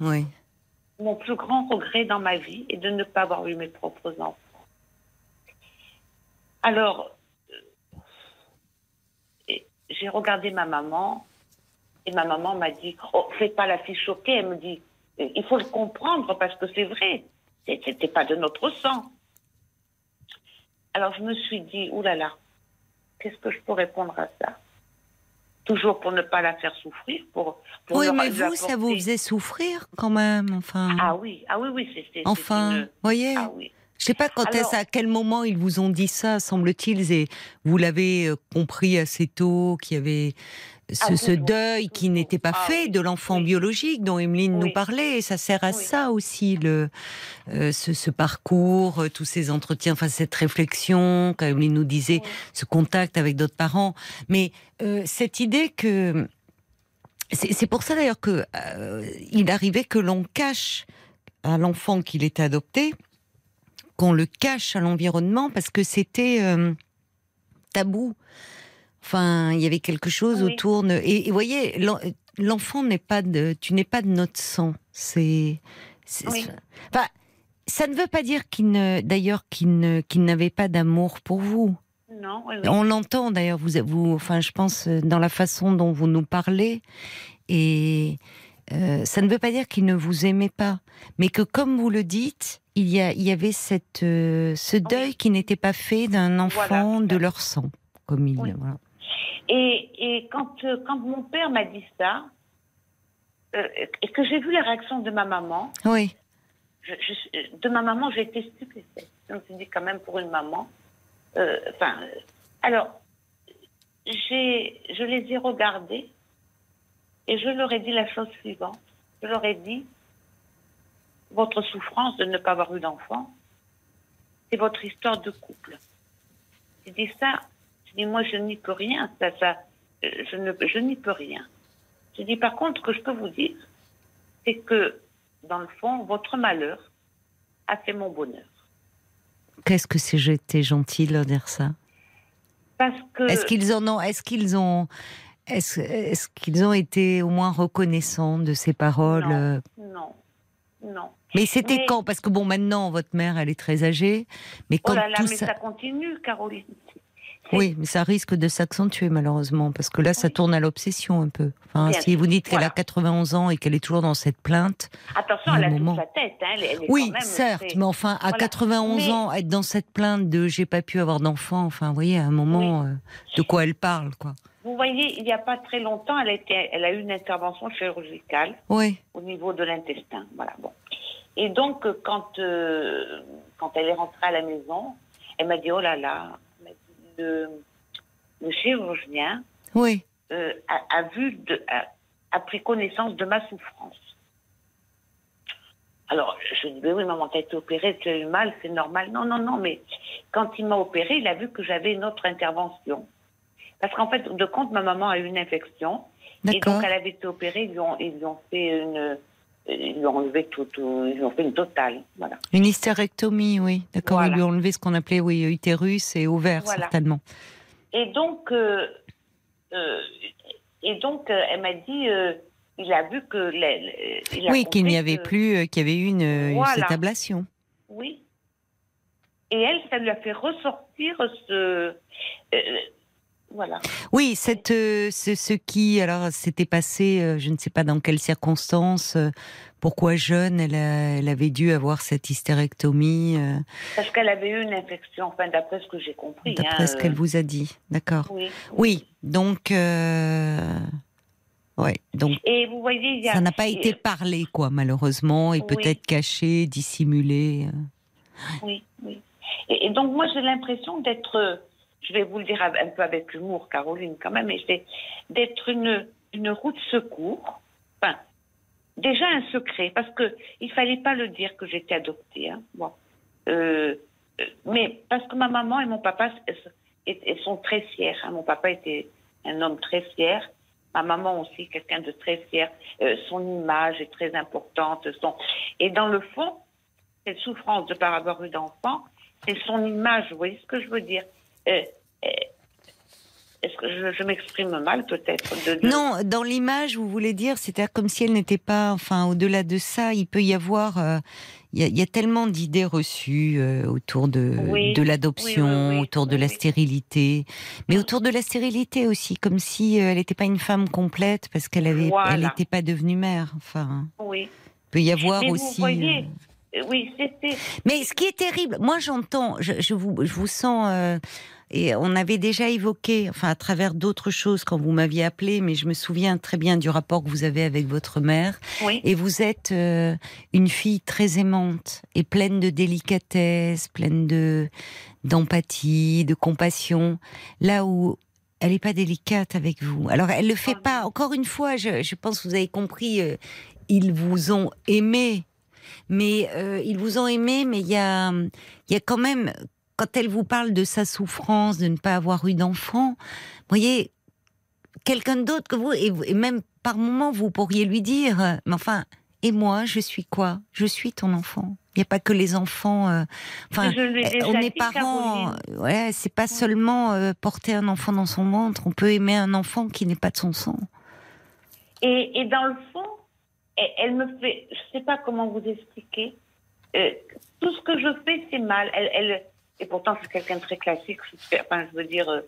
oui. mon plus grand regret dans ma vie est de ne pas avoir eu mes propres enfants. Alors, euh, j'ai regardé ma maman et ma maman m'a dit, oh, fais pas la fille choquée. Elle me dit, il faut le comprendre parce que c'est vrai. C'était pas de notre sang. Alors je me suis dit, oulala, là là, qu'est-ce que je peux répondre à ça? Toujours pour ne pas la faire souffrir, pour, pour Oui, mais vous, ça vous faisait souffrir quand même, enfin. Ah oui, ah oui, oui, c'est enfin, une- voyez. Ah oui. Je sais pas quand Alors- est-ce, à quel moment ils vous ont dit ça, semble-t-il, et vous l'avez euh, compris assez tôt, qu'il y avait ce, Ah, ce deuil qui n'était pas Ah fait de l'enfant biologique dont Emeline nous parlait. Et ça sert à ça aussi, le, euh, ce, ce parcours, euh, tous ces entretiens, enfin cette réflexion, quand Emeline nous disait, ce contact avec d'autres parents. Mais euh, cette idée que... C'est pour ça d'ailleurs que euh, il arrivait que l'on cache à l'enfant qu'il était adopté, qu'on le cache à l'environnement parce que c'était tabou. Enfin, il y avait quelque chose Oui. autour. de- Et, et voyez, l'en- l'enfant n'est pas de, tu n'es pas de notre sang. C'est, Oui. enfin, ça ne veut pas dire qu'il ne, d'ailleurs, qu'il ne, qu'il n'avait pas d'amour pour vous. Non, oui, oui. On l'entend d'ailleurs, vous, vous, enfin, je pense euh, dans la façon dont vous nous parlez, et euh, ça ne veut pas dire qu'il ne vous aimait pas, mais que comme vous le dites, il y, a, il y avait cette, euh, ce deuil qui n'était pas fait d'un enfant Voilà. de leur sang, comme il. Voilà. Et, et quand, euh, quand mon père m'a dit ça, euh, et que j'ai vu la réaction de ma maman, Oui, je- je- de ma maman, j'ai été stupéfaite. Je me suis dit, quand même, pour une maman. euh, Enfin, euh, alors, je les ai regardés et je leur ai dit la chose suivante. Je leur ai dit, votre souffrance de ne pas avoir eu d'enfant, c'est votre histoire de couple. J'ai dit ça, dit, moi, je n'y peux rien. Ça, ça, euh, je, ne, je n'y peux rien. J'ai dit, par contre, ce que je peux vous dire, c'est que, dans le fond, votre malheur a fait mon bonheur. qu'est-ce que c'est j'étais gentil de leur dire ça? Parce que. Est-ce qu'ils en ont, est-ce qu'ils ont, est-ce, est-ce qu'ils ont été au moins reconnaissants de ces paroles Non. euh, Non, non. Mais c'était Mais- quand? Parce que bon, maintenant, votre mère, elle est très âgée. Mais quand oh là là, tout mais ça... ça... continue, Caroline. Oui, mais ça risque de s'accentuer malheureusement, parce que là, ça tourne à l'obsession un peu. Enfin, Bien si vous dites qu'elle voilà. a 91 ans et qu'elle est toujours dans cette plainte, Attention, elle a moment. toute la tête. Hein, elle, elle est oui, même, certes, mais enfin, à Voilà. 91 Mais- ans, être dans cette plainte de j'ai pas pu avoir d'enfant, enfin, vous voyez, à un moment, euh, de quoi elle parle, quoi. Vous voyez, il n'y a pas très longtemps, elle a, été, elle a eu une intervention chirurgicale Oui, au niveau de l'intestin. Voilà, bon. Et donc, euh, quand, euh, quand elle est rentrée à la maison, elle m'a dit, oh là là, le, chirurgien oui, euh, a, a vu, de, a, a pris connaissance de ma souffrance. Alors, je dis, mais oui, maman, t'as été opérée, tu as eu mal, c'est normal. Non, non, non, mais quand il m'a opérée, il a vu que j'avais une autre intervention. Parce qu'en fait, de compte, ma maman a eu une infection. Et donc, elle avait été opérée, ils lui ont, ils lui ont fait une. Ils lui ont enlevé tout, tout- ils lui ont fait une totale. Voilà. Une hystérectomie, oui, d'accord. Voilà. Ils lui ont enlevé ce qu'on appelait, oui, utérus et ovaire, Voilà. certainement. Et donc, euh, euh, et donc euh, elle m'a dit, euh, il a vu que. les- les- il a Oui, qu'il n'y avait que- plus, qu'il y avait eu une, une- Voilà. cette ablation. Oui. Et elle, ça lui a fait ressortir ce. Voilà. Oui, cette, euh, ce, ce qui, alors, s'était passé, euh, je ne sais pas dans quelles circonstances, euh, pourquoi jeune, elle, a- elle avait dû avoir cette hystérectomie, Parce qu'elle avait eu une infection, enfin, d'après ce que j'ai compris. d'après hein, ce qu'elle vous a dit. D'accord. Oui. Oui, donc, ouais, donc Et vous voyez, ça n'a pas été parlé, quoi, malheureusement, et Oui. peut-être caché, dissimulé. Oui, oui. Et, et donc, moi, j'ai l'impression d'être, je vais vous le dire un peu avec humour, Caroline, quand même, c'est d'être une, une roue de secours. Enfin, déjà un secret, parce que il fallait pas le dire que j'étais adoptée. Hein. Bon. Euh, euh, mais parce que ma maman et mon papa sont très fiers. hein. Mon papa était un homme très fier. Ma maman aussi, quelqu'un de très fier. Euh, son image est très importante. Son... Et dans le fond, cette souffrance de ne pas avoir eu d'enfant, c'est son image. Vous voyez ce que je veux dire Est-ce que je, je m'exprime mal peut-être de, Non, dans l'image, vous voulez dire, c'est comme si elle n'était pas, enfin, au-delà de ça, il peut y avoir, euh, il y, a, il y a tellement d'idées reçues euh, autour de, Oui, de l'adoption, oui, oui, oui, autour de la stérilité, mais autour de la stérilité aussi, comme si euh, elle n'était pas une femme complète parce qu'elle avait, Voilà. elle n'était pas devenue mère. Enfin, Oui. il peut y avoir Mais vous aussi. voyez, euh, Euh, Oui, c'était. Mais ce qui est terrible, moi j'entends, je, je vous, je vous sens, et on avait déjà évoqué, enfin à travers d'autres choses quand vous m'aviez appelé, mais je me souviens très bien du rapport que vous avez avec votre mère. Oui. Et vous êtes euh, une fille très aimante et pleine de délicatesse, pleine de d'empathie, de compassion. Là où elle n'est pas délicate avec vous. Alors elle le fait Oh, pas. Encore une fois, je, je pense que vous avez compris. euh, ils vous ont aimé, mais euh, ils vous ont aimé, mais il y a, il y a quand même quand elle vous parle de sa souffrance de ne pas avoir eu d'enfant, vous voyez, quelqu'un d'autre que vous, et, même par moment, vous pourriez lui dire, euh, mais enfin, et moi, je suis quoi? Je suis ton enfant. Il n'y a pas que les enfants. euh, enfin, euh, on est parents. Ouais, c'est pas seulement euh, porter un enfant dans son ventre. On peut aimer un enfant qui n'est pas de son sang. Et, et dans le fond, elle, elle me fait, je sais pas comment vous expliquer. euh, tout ce que je fais, c'est mal. Elle, elle, et pourtant, c'est quelqu'un de très classique. Enfin, je veux dire. euh,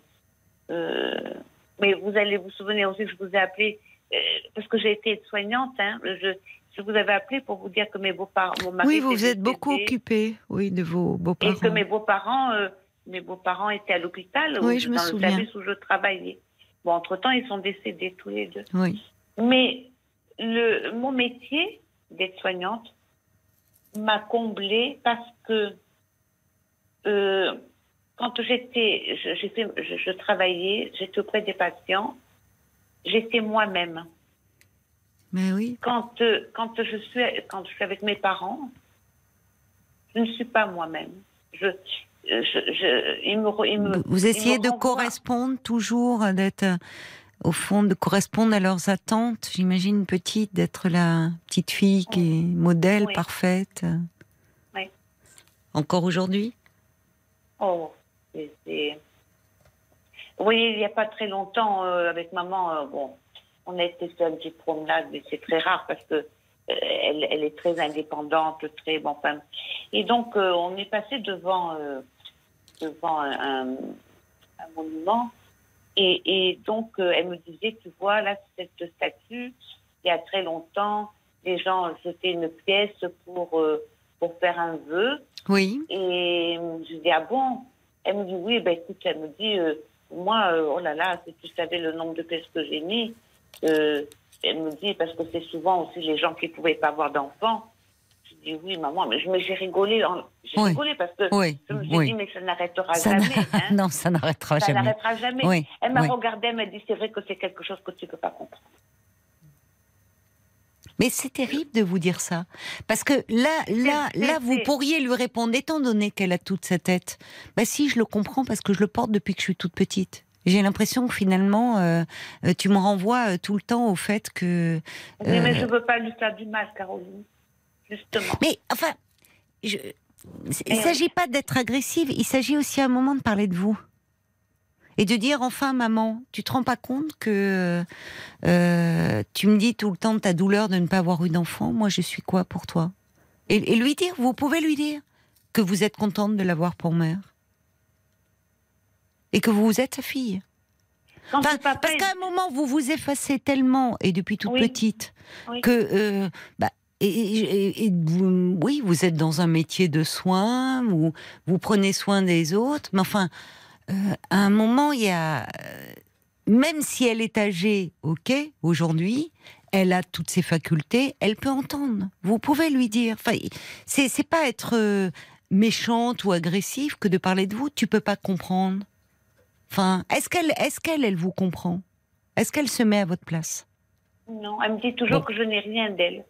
euh, mais vous allez vous souvenir aussi que je vous ai appelé euh, parce que j'ai été soignante. Hein, je, je vous avais appelé pour vous dire que mes beaux-parents, Oui, vous vous êtes beaucoup décédé occupé, oui, de vos et beaux-parents. que mes beaux-parents, euh, mes beaux-parents étaient à l'hôpital Oui, ou je me dans souviens. le service où je travaillais. Bon, entre temps, ils sont décédés tous les deux. Oui. Mais le, mon métier d'être soignante m'a comblée parce que euh, quand j'étais, je, je, je travaillais, j'étais auprès des patients, j'étais moi-même. Mais oui. Quand, euh, quand, je suis, quand je suis avec mes parents, je ne suis pas moi-même. Je, je, je, ils me, me- Vous- essayez me de correspondre toujours, euh, d'être euh, au fond, de correspondre à leurs attentes. J'imagine petite, d'être la petite fille qui est modèle, Oui. parfaite. Oui. Encore aujourd'hui? Oh, c'est- Oui, il n'y a pas très longtemps, euh, avec maman, euh, bon, on a été faire une petite promenade, mais c'est très rare parce que euh, elle, est très indépendante, très bon. Enfin, et donc, on est passé devant, devant un, monument. Et, et donc, elle me disait, tu vois, là, cette statue, il y a très longtemps, les gens jetaient une pièce pour, pour faire un vœu. Oui. Et je dis, ah bon? Elle me dit, oui, ben écoute, elle me dit, euh, moi, euh, oh là là, si tu savais le nombre de pièces que j'ai mis, euh, elle me dit, parce que c'est souvent aussi les gens qui ne pouvaient pas avoir d'enfants. Je dis, oui, maman, mais, j'ai rigolé. en- J'ai Oui. rigolé parce que Oui. je me suis oui. dit, mais ça n'arrêtera Ça jamais. hein. *laughs* non, ça n'arrêtera ça jamais. n'arrêtera jamais. Elle m'a regardé, elle m'a dit, c'est vrai que c'est quelque chose que tu ne peux pas comprendre. Mais c'est terrible de vous dire ça. Parce que là, là, là, vous pourriez lui répondre, étant donné qu'elle a toute sa tête, bah si, je le comprends parce que je le porte depuis que je suis toute petite. J'ai l'impression que finalement, euh, euh, tu me renvoies euh, tout le temps au fait que. Oui, mais euh, je ne veux pas lui faire du mal, Caroline. Justement. Mais enfin, je... il ne s'agit pas d'être agressive, il s'agit aussi à un moment de parler de vous. Et de dire enfin maman, tu te rends pas compte que euh, tu me dis tout le temps de ta douleur de ne pas avoir eu d'enfant, moi je suis quoi pour toi? Et, et lui dire, vous pouvez lui dire que vous êtes contente de l'avoir pour mère et que vous êtes sa fille. Quand Enfin, papa parce est- qu'à un moment, vous vous effacez tellement, et depuis toute Oui. petite, Oui. que. euh, bah, et, et- et vous- oui, vous êtes dans un métier de soins, vous, vous prenez soin des autres, mais enfin, euh, à un moment, il y a. euh, Même si elle est âgée, ok, aujourd'hui, elle a toutes ses facultés, elle peut entendre. Vous pouvez lui dire. Enfin, c'est c'est pas être euh, méchante ou agressive que de parler de vous. Tu peux pas comprendre. Enfin, est-ce qu'elle, est-ce qu'elle, elle vous comprend? Est-ce qu'elle se met à votre place? Non, elle me dit toujours Bon. que je n'ai rien d'elle.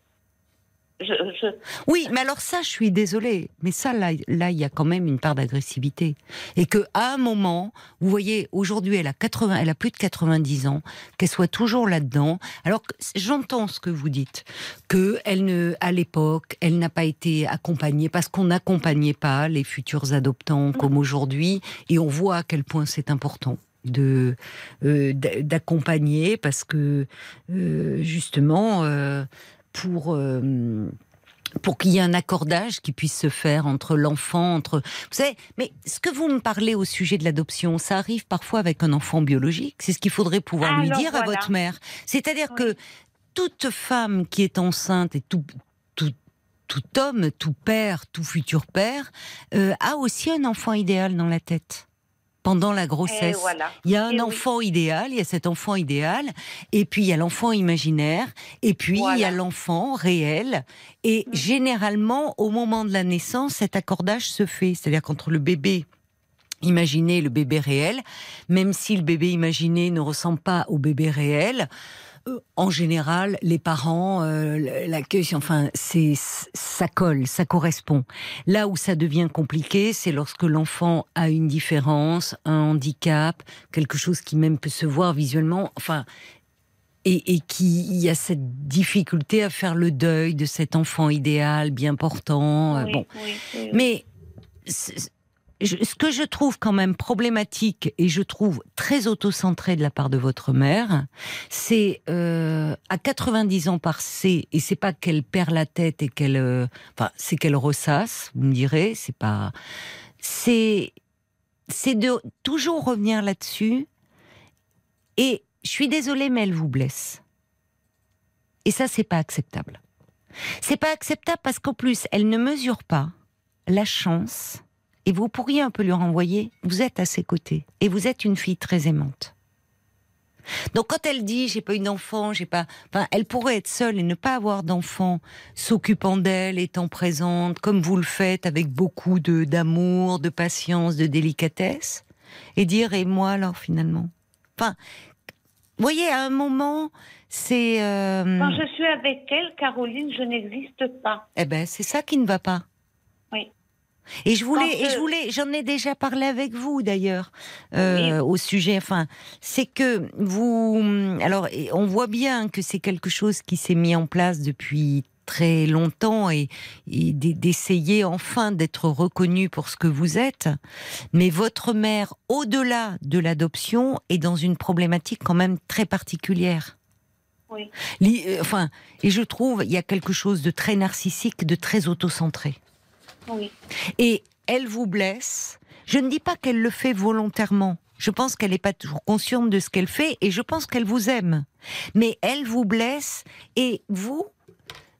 Je, je, Oui, mais alors ça, je suis désolée, mais ça, là, là, il y a quand même une part d'agressivité, et que à un moment, vous voyez, aujourd'hui, elle a 80, elle a plus de 90 ans, qu'elle soit toujours là-dedans. Alors, j'entends ce que vous dites, que elle ne, à l'époque, elle n'a pas été accompagnée parce qu'on n'accompagnait pas les futurs adoptants comme aujourd'hui, et on voit à quel point c'est important de euh, d'a- d'accompagner parce que euh, justement euh, pour euh, pour qu'il y ait un accordage qui puisse se faire entre l'enfant, entre vous savez. Mais ce que vous me parlez au sujet de l'adoption, ça arrive parfois avec un enfant biologique. C'est ce qu'il faudrait pouvoir lui dire à votre mère. C'est-à-dire Oui. que toute femme qui est enceinte et tout tout tout homme, tout père, tout futur père, euh, a aussi un enfant idéal dans la tête pendant la grossesse. voilà. Il y a un oui. enfant idéal, il y a cet enfant idéal, et puis il y a l'enfant imaginaire, et puis il y a l'enfant réel. Et Mm. généralement, au moment de la naissance, cet accordage se fait. C'est-à-dire qu'entre le bébé imaginé et le bébé réel, même si le bébé imaginé ne ressemble pas au bébé réel, en général, les parents euh, l'accueillent. Enfin, c'est ça colle, ça correspond. Là où ça devient compliqué, c'est lorsque l'enfant a une différence, un handicap, quelque chose qui même peut se voir visuellement. Enfin. Et, et qui il y a cette difficulté à faire le deuil de cet enfant idéal, bien portant. euh, Oui, bon, oui, oui, oui. mais ce que je trouve quand même problématique et je trouve très autocentré de la part de votre mère, c'est euh, à 90 ans passés, et c'est pas qu'elle perd la tête et qu'elle, euh, enfin, c'est qu'elle ressasse, vous me direz, c'est pas, c'est, c'est de toujours revenir là-dessus. Et je suis désolée, mais elle vous blesse. Et ça, c'est pas acceptable. C'est pas acceptable parce qu'en plus, elle ne mesure pas la chance, et vous pourriez un peu lui renvoyer, vous êtes à ses côtés, et vous êtes une fille très aimante. Donc quand elle dit j'ai pas eu d'enfant, j'ai pas, enfin elle pourrait être seule et ne pas avoir d'enfant, s'occupant d'elle, étant présente comme vous le faites avec beaucoup de d'amour, de patience, de délicatesse, et dire et moi alors finalement? Enfin, vous voyez à un moment c'est euh, Quand je suis avec elle, Caroline, je n'existe pas. eh ben, c'est ça qui ne va pas. Oui. Et je voulais, Quand, et je voulais, j'en ai déjà parlé avec vous d'ailleurs euh, au sujet. Enfin, c'est que vous, alors, on voit bien que c'est quelque chose qui s'est mis en place depuis très longtemps et, d'essayer enfin d'être reconnu pour ce que vous êtes. Mais votre mère, au-delà de l'adoption, est dans une problématique quand même très particulière. Oui. Euh, Enfin, et je trouve il y a quelque chose de très narcissique, de très autocentré. Et elle vous blesse. Je ne dis pas qu'elle le fait volontairement. Je pense qu'elle n'est pas toujours consciente de ce qu'elle fait et je pense qu'elle vous aime. Mais elle vous blesse et vous,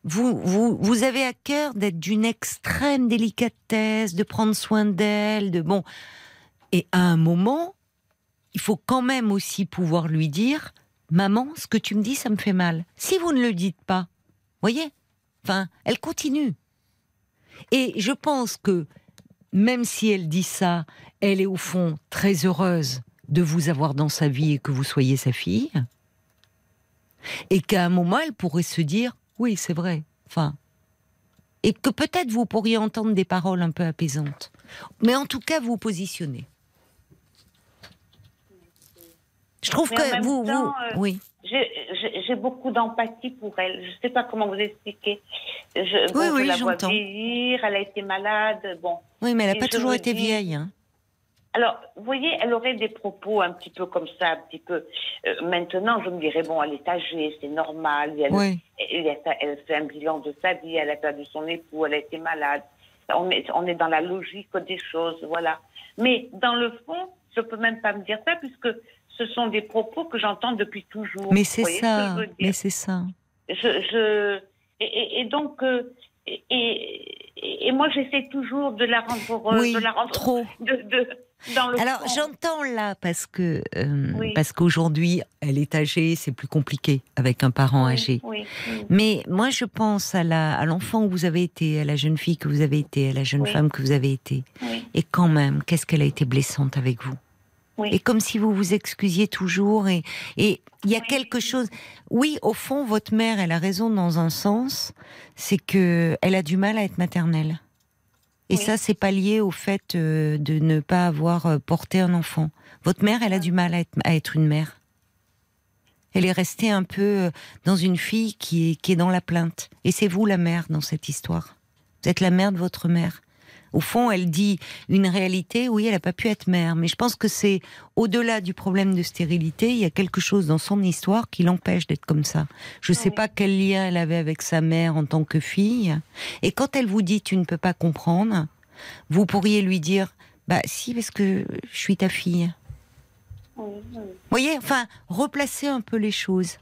vous, vous, vous avez à cœur d'être d'une extrême délicatesse, de prendre soin d'elle, de bon. Et à un moment, il faut quand même aussi pouvoir lui dire, maman, ce que tu me dis, ça me fait mal. Si vous ne le dites pas, voyez, enfin, elle continue. Et je pense que même si elle dit ça, elle est au fond très heureuse de vous avoir dans sa vie et que vous soyez sa fille. Et qu'à un moment, elle pourrait se dire, oui, c'est vrai. Enfin, et que peut-être vous pourriez entendre des paroles un peu apaisantes. Mais en tout cas, vous positionnez. Je trouve Mais que vous, temps, vous, euh, oui. J'ai- beaucoup d'empathie pour elle. Je ne sais pas comment vous expliquer. Je, bon, Oui, je oui, la vois vieillir, elle a été malade. Bon, Oui, mais elle n'a pas toujours été dis- vieille. hein. Alors, vous voyez, elle aurait des propos un petit peu comme ça, un petit peu. euh, maintenant, je me dirais, bon, elle est âgée, c'est normal. Elle, Oui. elle, elle- elle fait un bilan de sa vie, elle a perdu son époux, elle a été malade. On est, on est dans la logique des choses, voilà. Mais dans le fond, je peux même pas me dire ça, puisque ce sont des propos que j'entends depuis toujours. Mais c'est ce ça, mais c'est ça. je, je et, donc euh, et, et, et moi j'essaie toujours de la rendre heureuse, Oui, de la rendre trop. de, de dans le Alors j'entends là parce que euh, Oui. parce qu'aujourd'hui elle est âgée, c'est plus compliqué avec un parent Oui, âgé. Mais moi je pense à la à l'enfant que vous avez été, à la jeune fille que vous avez été, à la jeune femme que vous avez été. Oui. Et quand même, qu'est-ce qu'elle a été blessante avec vous? Oui. Et comme si vous vous excusiez toujours. Et et il y a Oui. quelque chose. Oui, au fond, votre mère, elle a raison dans un sens, c'est que elle a du mal à être maternelle. Et Oui. ça, c'est pas lié au fait euh, de ne pas avoir euh, porté un enfant. Votre mère, elle a du mal à être, à être une mère. Elle est restée un peu euh, dans une fille qui est, qui est dans la plainte. Et c'est vous la mère dans cette histoire. Vous êtes la mère de votre mère. Au fond, elle dit une réalité, oui, elle n'a pas pu être mère, mais je pense que c'est au-delà du problème de stérilité, il y a quelque chose dans son histoire qui l'empêche d'être comme ça. Je ne sais Oui. pas quel lien elle avait avec sa mère en tant que fille. Et quand elle vous dit tu ne peux pas comprendre, vous pourriez lui dire bah si parce que je suis ta fille. Oui. Vous voyez, enfin, replacer un peu les choses.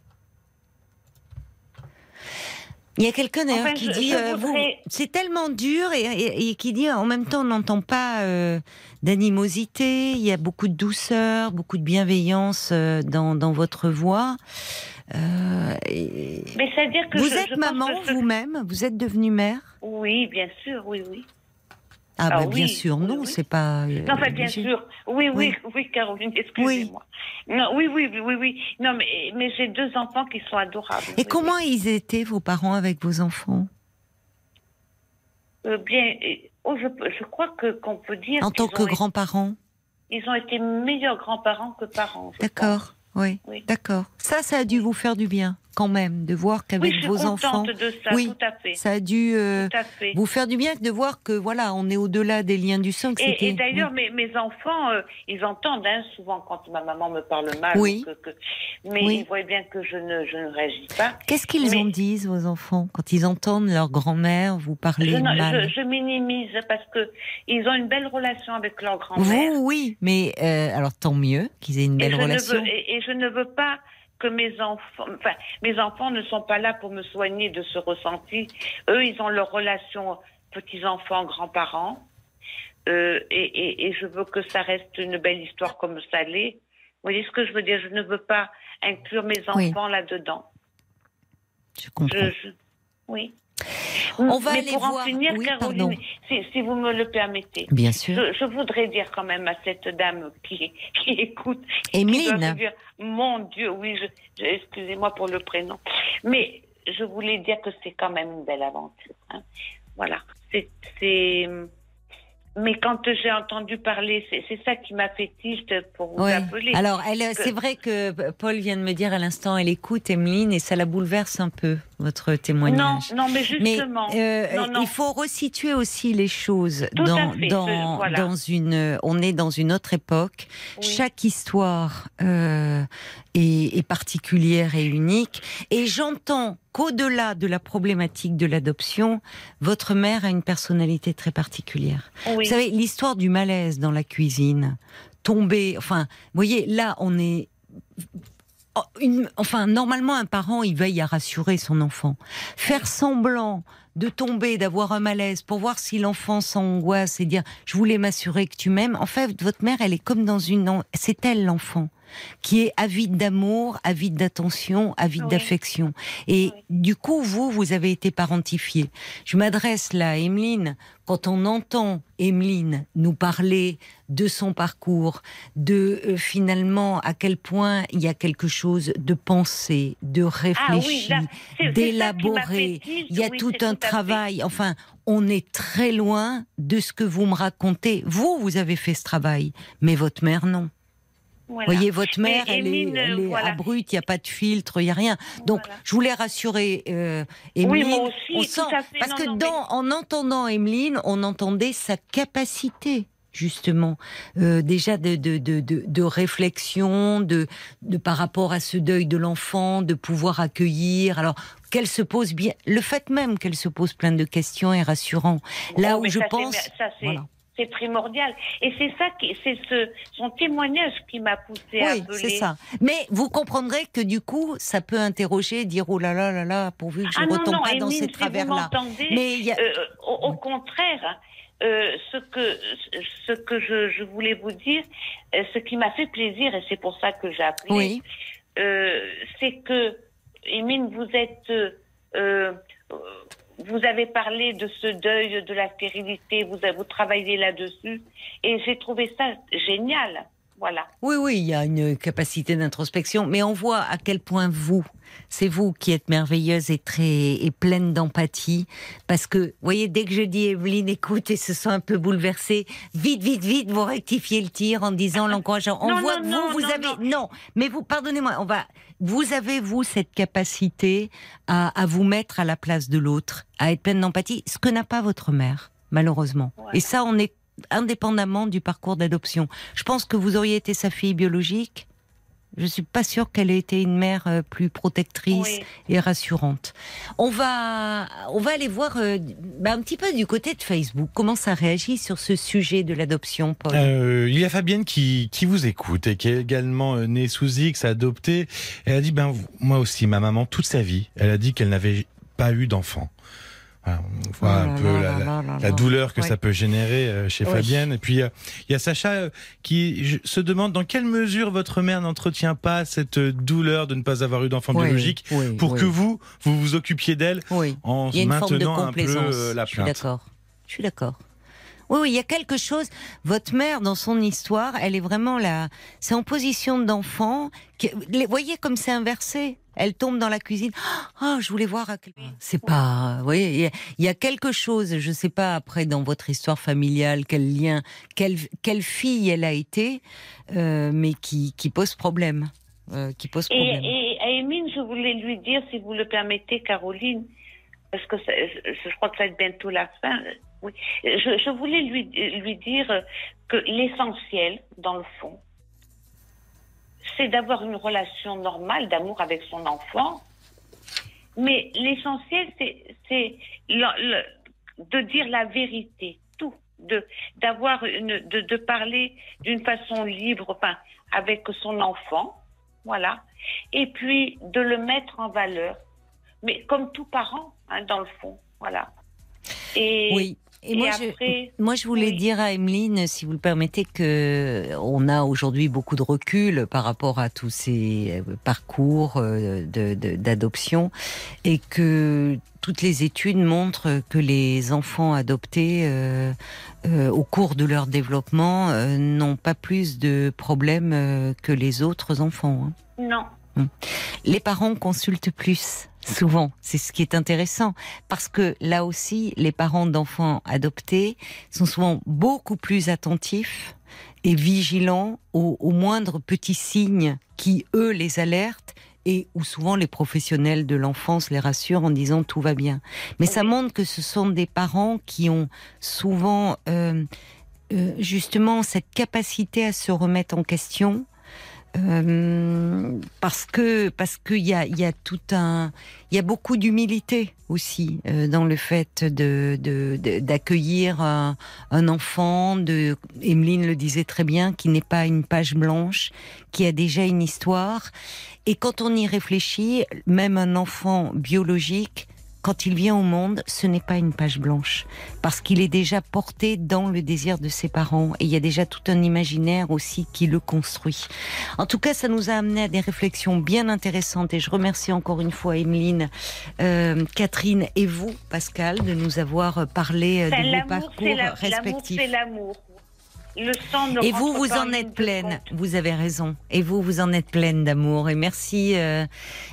Il y a quelqu'un d'ailleurs Enfin, qui je- dit je euh, voudrais- c'est tellement dur et, et- et qui dit en même temps on n'entend pas euh, d'animosité, il y a beaucoup de douceur, beaucoup de bienveillance euh, dans, dans votre voix. Euh, et- Mais c'est-à-dire que vous je- êtes maman vous-même, vous êtes devenue mère? Oui, bien sûr, oui, oui. Ah, Ah bah, bien sûr, non, oui. c'est pas. euh, Non, enfin, bien sûr. Oui, oui, Oui. oui, Caroline, excusez-moi. Non, oui, oui, oui, oui, oui. Non, mais, mais j'ai deux enfants qui sont adorables. Et comment ils étaient vos parents avec vos enfants? Euh, bien, oh, je, je crois que qu'on peut dire. en tant que grands-parents? Ils ont été meilleurs grands-parents que parents. D'accord, oui, Oui. d'accord. Ça, ça a dû vous faire du bien, quand même, de voir qu'avec vos enfants, de ça, Oui, tout à fait. ça a dû euh, vous faire du bien de voir que voilà, on est au-delà des liens du sang. Et, et d'ailleurs, mes, mes enfants, euh, ils entendent hein, souvent quand ma maman me parle mal. Oui. ou que- que- mais ils voient bien que je ne, je ne réagis pas. Qu'est-ce qu'ils mais- en disent vos enfants quand ils entendent leur grand-mère vous parler Je, mal je, je minimise parce que ils ont une belle relation avec leur grand-mère. Vous, oui, mais euh, alors tant mieux qu'ils aient une belle relation. veux, et, et je ne veux pas que mes enfants, enfin, mes enfants ne sont pas là pour me soigner de ce ressenti. Eux, ils ont leur relation petits-enfants, grands-parents. Euh, et, et, et je veux que ça reste une belle histoire comme ça l'est. Vous voyez ce que je veux dire? Je ne veux pas inclure mes Oui. enfants là-dedans. Je comprends. Je, je- Oui. On va Mais aller pour en voir- finir, oui, Caroline, si, si vous me le permettez, Bien sûr. je, je voudrais dire quand même à cette dame qui, qui écoute, qui Émeline, se dire, mon Dieu, oui, je, je- excusez-moi pour le prénom, mais je voulais dire que c'est quand même une belle aventure. hein. Voilà, c'est, c'est, mais quand j'ai entendu parler, c'est, c'est ça qui m'a fait tilt pour vous appeler. Alors, elle, que- c'est vrai que Paul vient de me dire à l'instant, elle écoute Emeline et ça la bouleverse un peu votre non, témoignage. non, mais Mais justement, euh, non, non. il faut resituer aussi les choses Tout dans fait, dans voilà. dans une. On est dans une autre époque. Oui. Chaque histoire euh, est, est particulière et unique. Et j'entends qu'au-delà de la problématique de l'adoption, votre mère a une personnalité très particulière. oui. Vous savez, l'histoire du malaise dans la cuisine, tomber, enfin, vous voyez, là, on est. Oh, enfin, normalement, un parent, il veille à rassurer son enfant. Faire semblant de tomber, d'avoir un malaise pour voir si l'enfant s'angoisse et dire je voulais m'assurer que tu m'aimes. En fait, votre mère, elle est comme dans une. C'est elle l'enfant qui est avide d'amour, avide d'attention, avide Oui. d'affection. Et Oui. du coup, vous, vous avez été parentifié. Je m'adresse là à Emeline. Quand on entend Emeline nous parler de son parcours, de euh, finalement à quel point il y a quelque chose de pensé, de Ah oui, réfléchi, m'a d'élaboré. Il y a tout un tout travail. Enfin, on est très loin de ce que vous me racontez. Vous, vous avez fait ce travail, mais votre mère, non. Voilà. Vous voyez, votre mère, elle est, elle est voilà. abrupte, il n'y a pas de filtre, il n'y a rien. Donc, Voilà. je voulais rassurer euh, Oui, Emeline. moi aussi, on tout sent, à fait. parce Non, que non, dans, en entendant Emeline, on entendait sa capacité justement, euh, déjà de, de, de, de, réflexion, de, de par rapport à ce deuil de l'enfant, de pouvoir accueillir. Alors qu'elle se pose bien, le fait même qu'elle se pose plein de questions est rassurant. Là Bon, où je ça, c'est- pense, ça, c'est primordial. Et c'est ça qui, c'est ce, son témoignage qui m'a poussé à oui, appeler. c'est ça. Mais vous comprendrez que du coup, ça peut interroger, dire oh là là là là, pourvu que je Ah ne non, retombe non, pas dans ces si travers-là. Mais a- euh, au, au contraire, euh, ce que, ce que je, je voulais vous dire, euh, ce qui m'a fait plaisir, et c'est pour ça que j'ai appelé, oui, euh, c'est que, Émile, vous êtes, vous avez parlé de ce deuil de la stérilité, vous, travaillez là-dessus, et j'ai trouvé ça génial. Voilà. oui, oui, il y a une capacité d'introspection, mais on voit à quel point vous, c'est vous qui êtes merveilleuse et très et pleine d'empathie, parce que, vous voyez, dès que je dis Evelyne, écoute, et se sent un peu bouleversée, vite, vite, vite, vous rectifiez le tir en disant *laughs* l'encourageant. On Non, voit non, que vous, non, vous avez, non, mais vous, pardonnez-moi, on va, vous avez vous cette capacité à, à vous mettre à la place de l'autre, à être pleine d'empathie, ce que n'a pas votre mère, malheureusement. Ouais. Et ça, on est indépendamment du parcours d'adoption. Je pense que vous auriez été sa fille biologique. Je suis pas sûre qu'elle ait été une mère euh, plus protectrice Oui. et rassurante. On va, on va aller voir euh, bah, un petit peu du côté de Facebook comment ça réagit sur ce sujet de l'adoption, Paul? Euh, il y a Fabienne qui, qui vous écoute et qui est également née sous X, adoptée. Elle a dit, ben moi aussi, ma maman, toute sa vie, elle a dit qu'elle n'avait pas eu d'enfant. On voit Oh un là peu la, douleur que Ouais. ça peut générer euh, chez. Fabienne. Et puis, euh, il y a Sacha euh, qui se demande dans quelle mesure votre mère n'entretient pas cette douleur de ne pas avoir eu d'enfant biologique pour que vous, vous vous occupiez d'elle en maintenant un peu la Je suis plainte. d'accord. Je suis d'accord. Oui, oui, il y a quelque chose. Votre mère, dans son histoire, elle est vraiment là. C'est en position d'enfant. les- voyez comme c'est inversé. Elle tombe dans la cuisine. Ah, je voulais voir à quel point. C'est pas. Vous voyez, il y a- quelque chose. Je sais pas après dans votre histoire familiale quel lien, quelle quelle fille elle a été, euh, mais qui qui pose problème, euh, qui pose Et, problème. et à Émile, je voulais lui dire, si vous le permettez, Caroline, parce que je, crois que ça va être bientôt la fin. Oui, je, voulais lui, lui dire que l'essentiel, dans le fond, c'est d'avoir une relation normale d'amour avec son enfant. Mais l'essentiel, c'est, de dire la vérité, tout, de d'avoir de, de parler d'une façon libre, enfin, avec son enfant, voilà, et puis de le mettre en valeur, mais comme tout parent, hein, dans le fond, voilà. Et, Oui. Et, et moi, je, moi, je voulais oui. dire à Emeline, si vous le permettez, que on a aujourd'hui beaucoup de recul par rapport à tous ces euh, parcours euh, d'adoption et que toutes les études montrent que les enfants adoptés euh, euh, au cours de leur développement euh, n'ont pas plus de problèmes euh, que les autres enfants. hein non, les parents consultent plus souvent. C'est ce qui est intéressant parce que là aussi, les parents d'enfants adoptés sont souvent beaucoup plus attentifs et vigilants aux, aux moindres petits signes qui, eux, les alertent et où souvent les professionnels de l'enfance les rassurent en disant tout va bien. Mais ça montre que ce sont des parents qui ont souvent euh, euh, justement cette capacité à se remettre en question, euh, parce que parce qu'il y a il y a tout un il y a beaucoup d'humilité aussi euh, dans le fait de d'accueillir un, un enfant de Emeline le disait très bien qui n'est pas une page blanche qui a déjà une histoire. Et quand on y réfléchit même un enfant biologique quand il vient au monde, ce n'est pas une page blanche, parce qu'il est déjà porté dans le désir de ses parents, et il y a déjà tout un imaginaire aussi qui le construit. En tout cas, ça nous a amené à des réflexions bien intéressantes, et je remercie encore une fois Emeline, euh, Catherine et vous, Pascal, de nous avoir parlé euh, de vos parcours la- respectifs. Le sang Et vous, vous en êtes pleine. Vous avez raison. Et vous, vous en êtes pleine d'amour. Et merci, euh,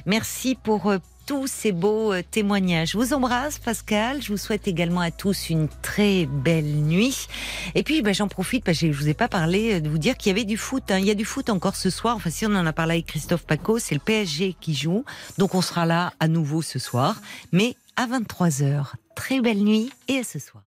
merci pour tous ces beaux euh, témoignages. Je vous embrasse, Pascal. Je vous souhaite également à tous une très belle nuit. Et puis, bah, j'en profite, parce que je vous ai pas parlé euh, de vous dire qu'il y avait du foot. hein. Il y a du foot encore ce soir. Enfin, si on en a parlé avec Christophe Paco, c'est le PSG qui joue. Donc, on sera là à nouveau ce soir. Mais à 23h. Très belle nuit et à ce soir.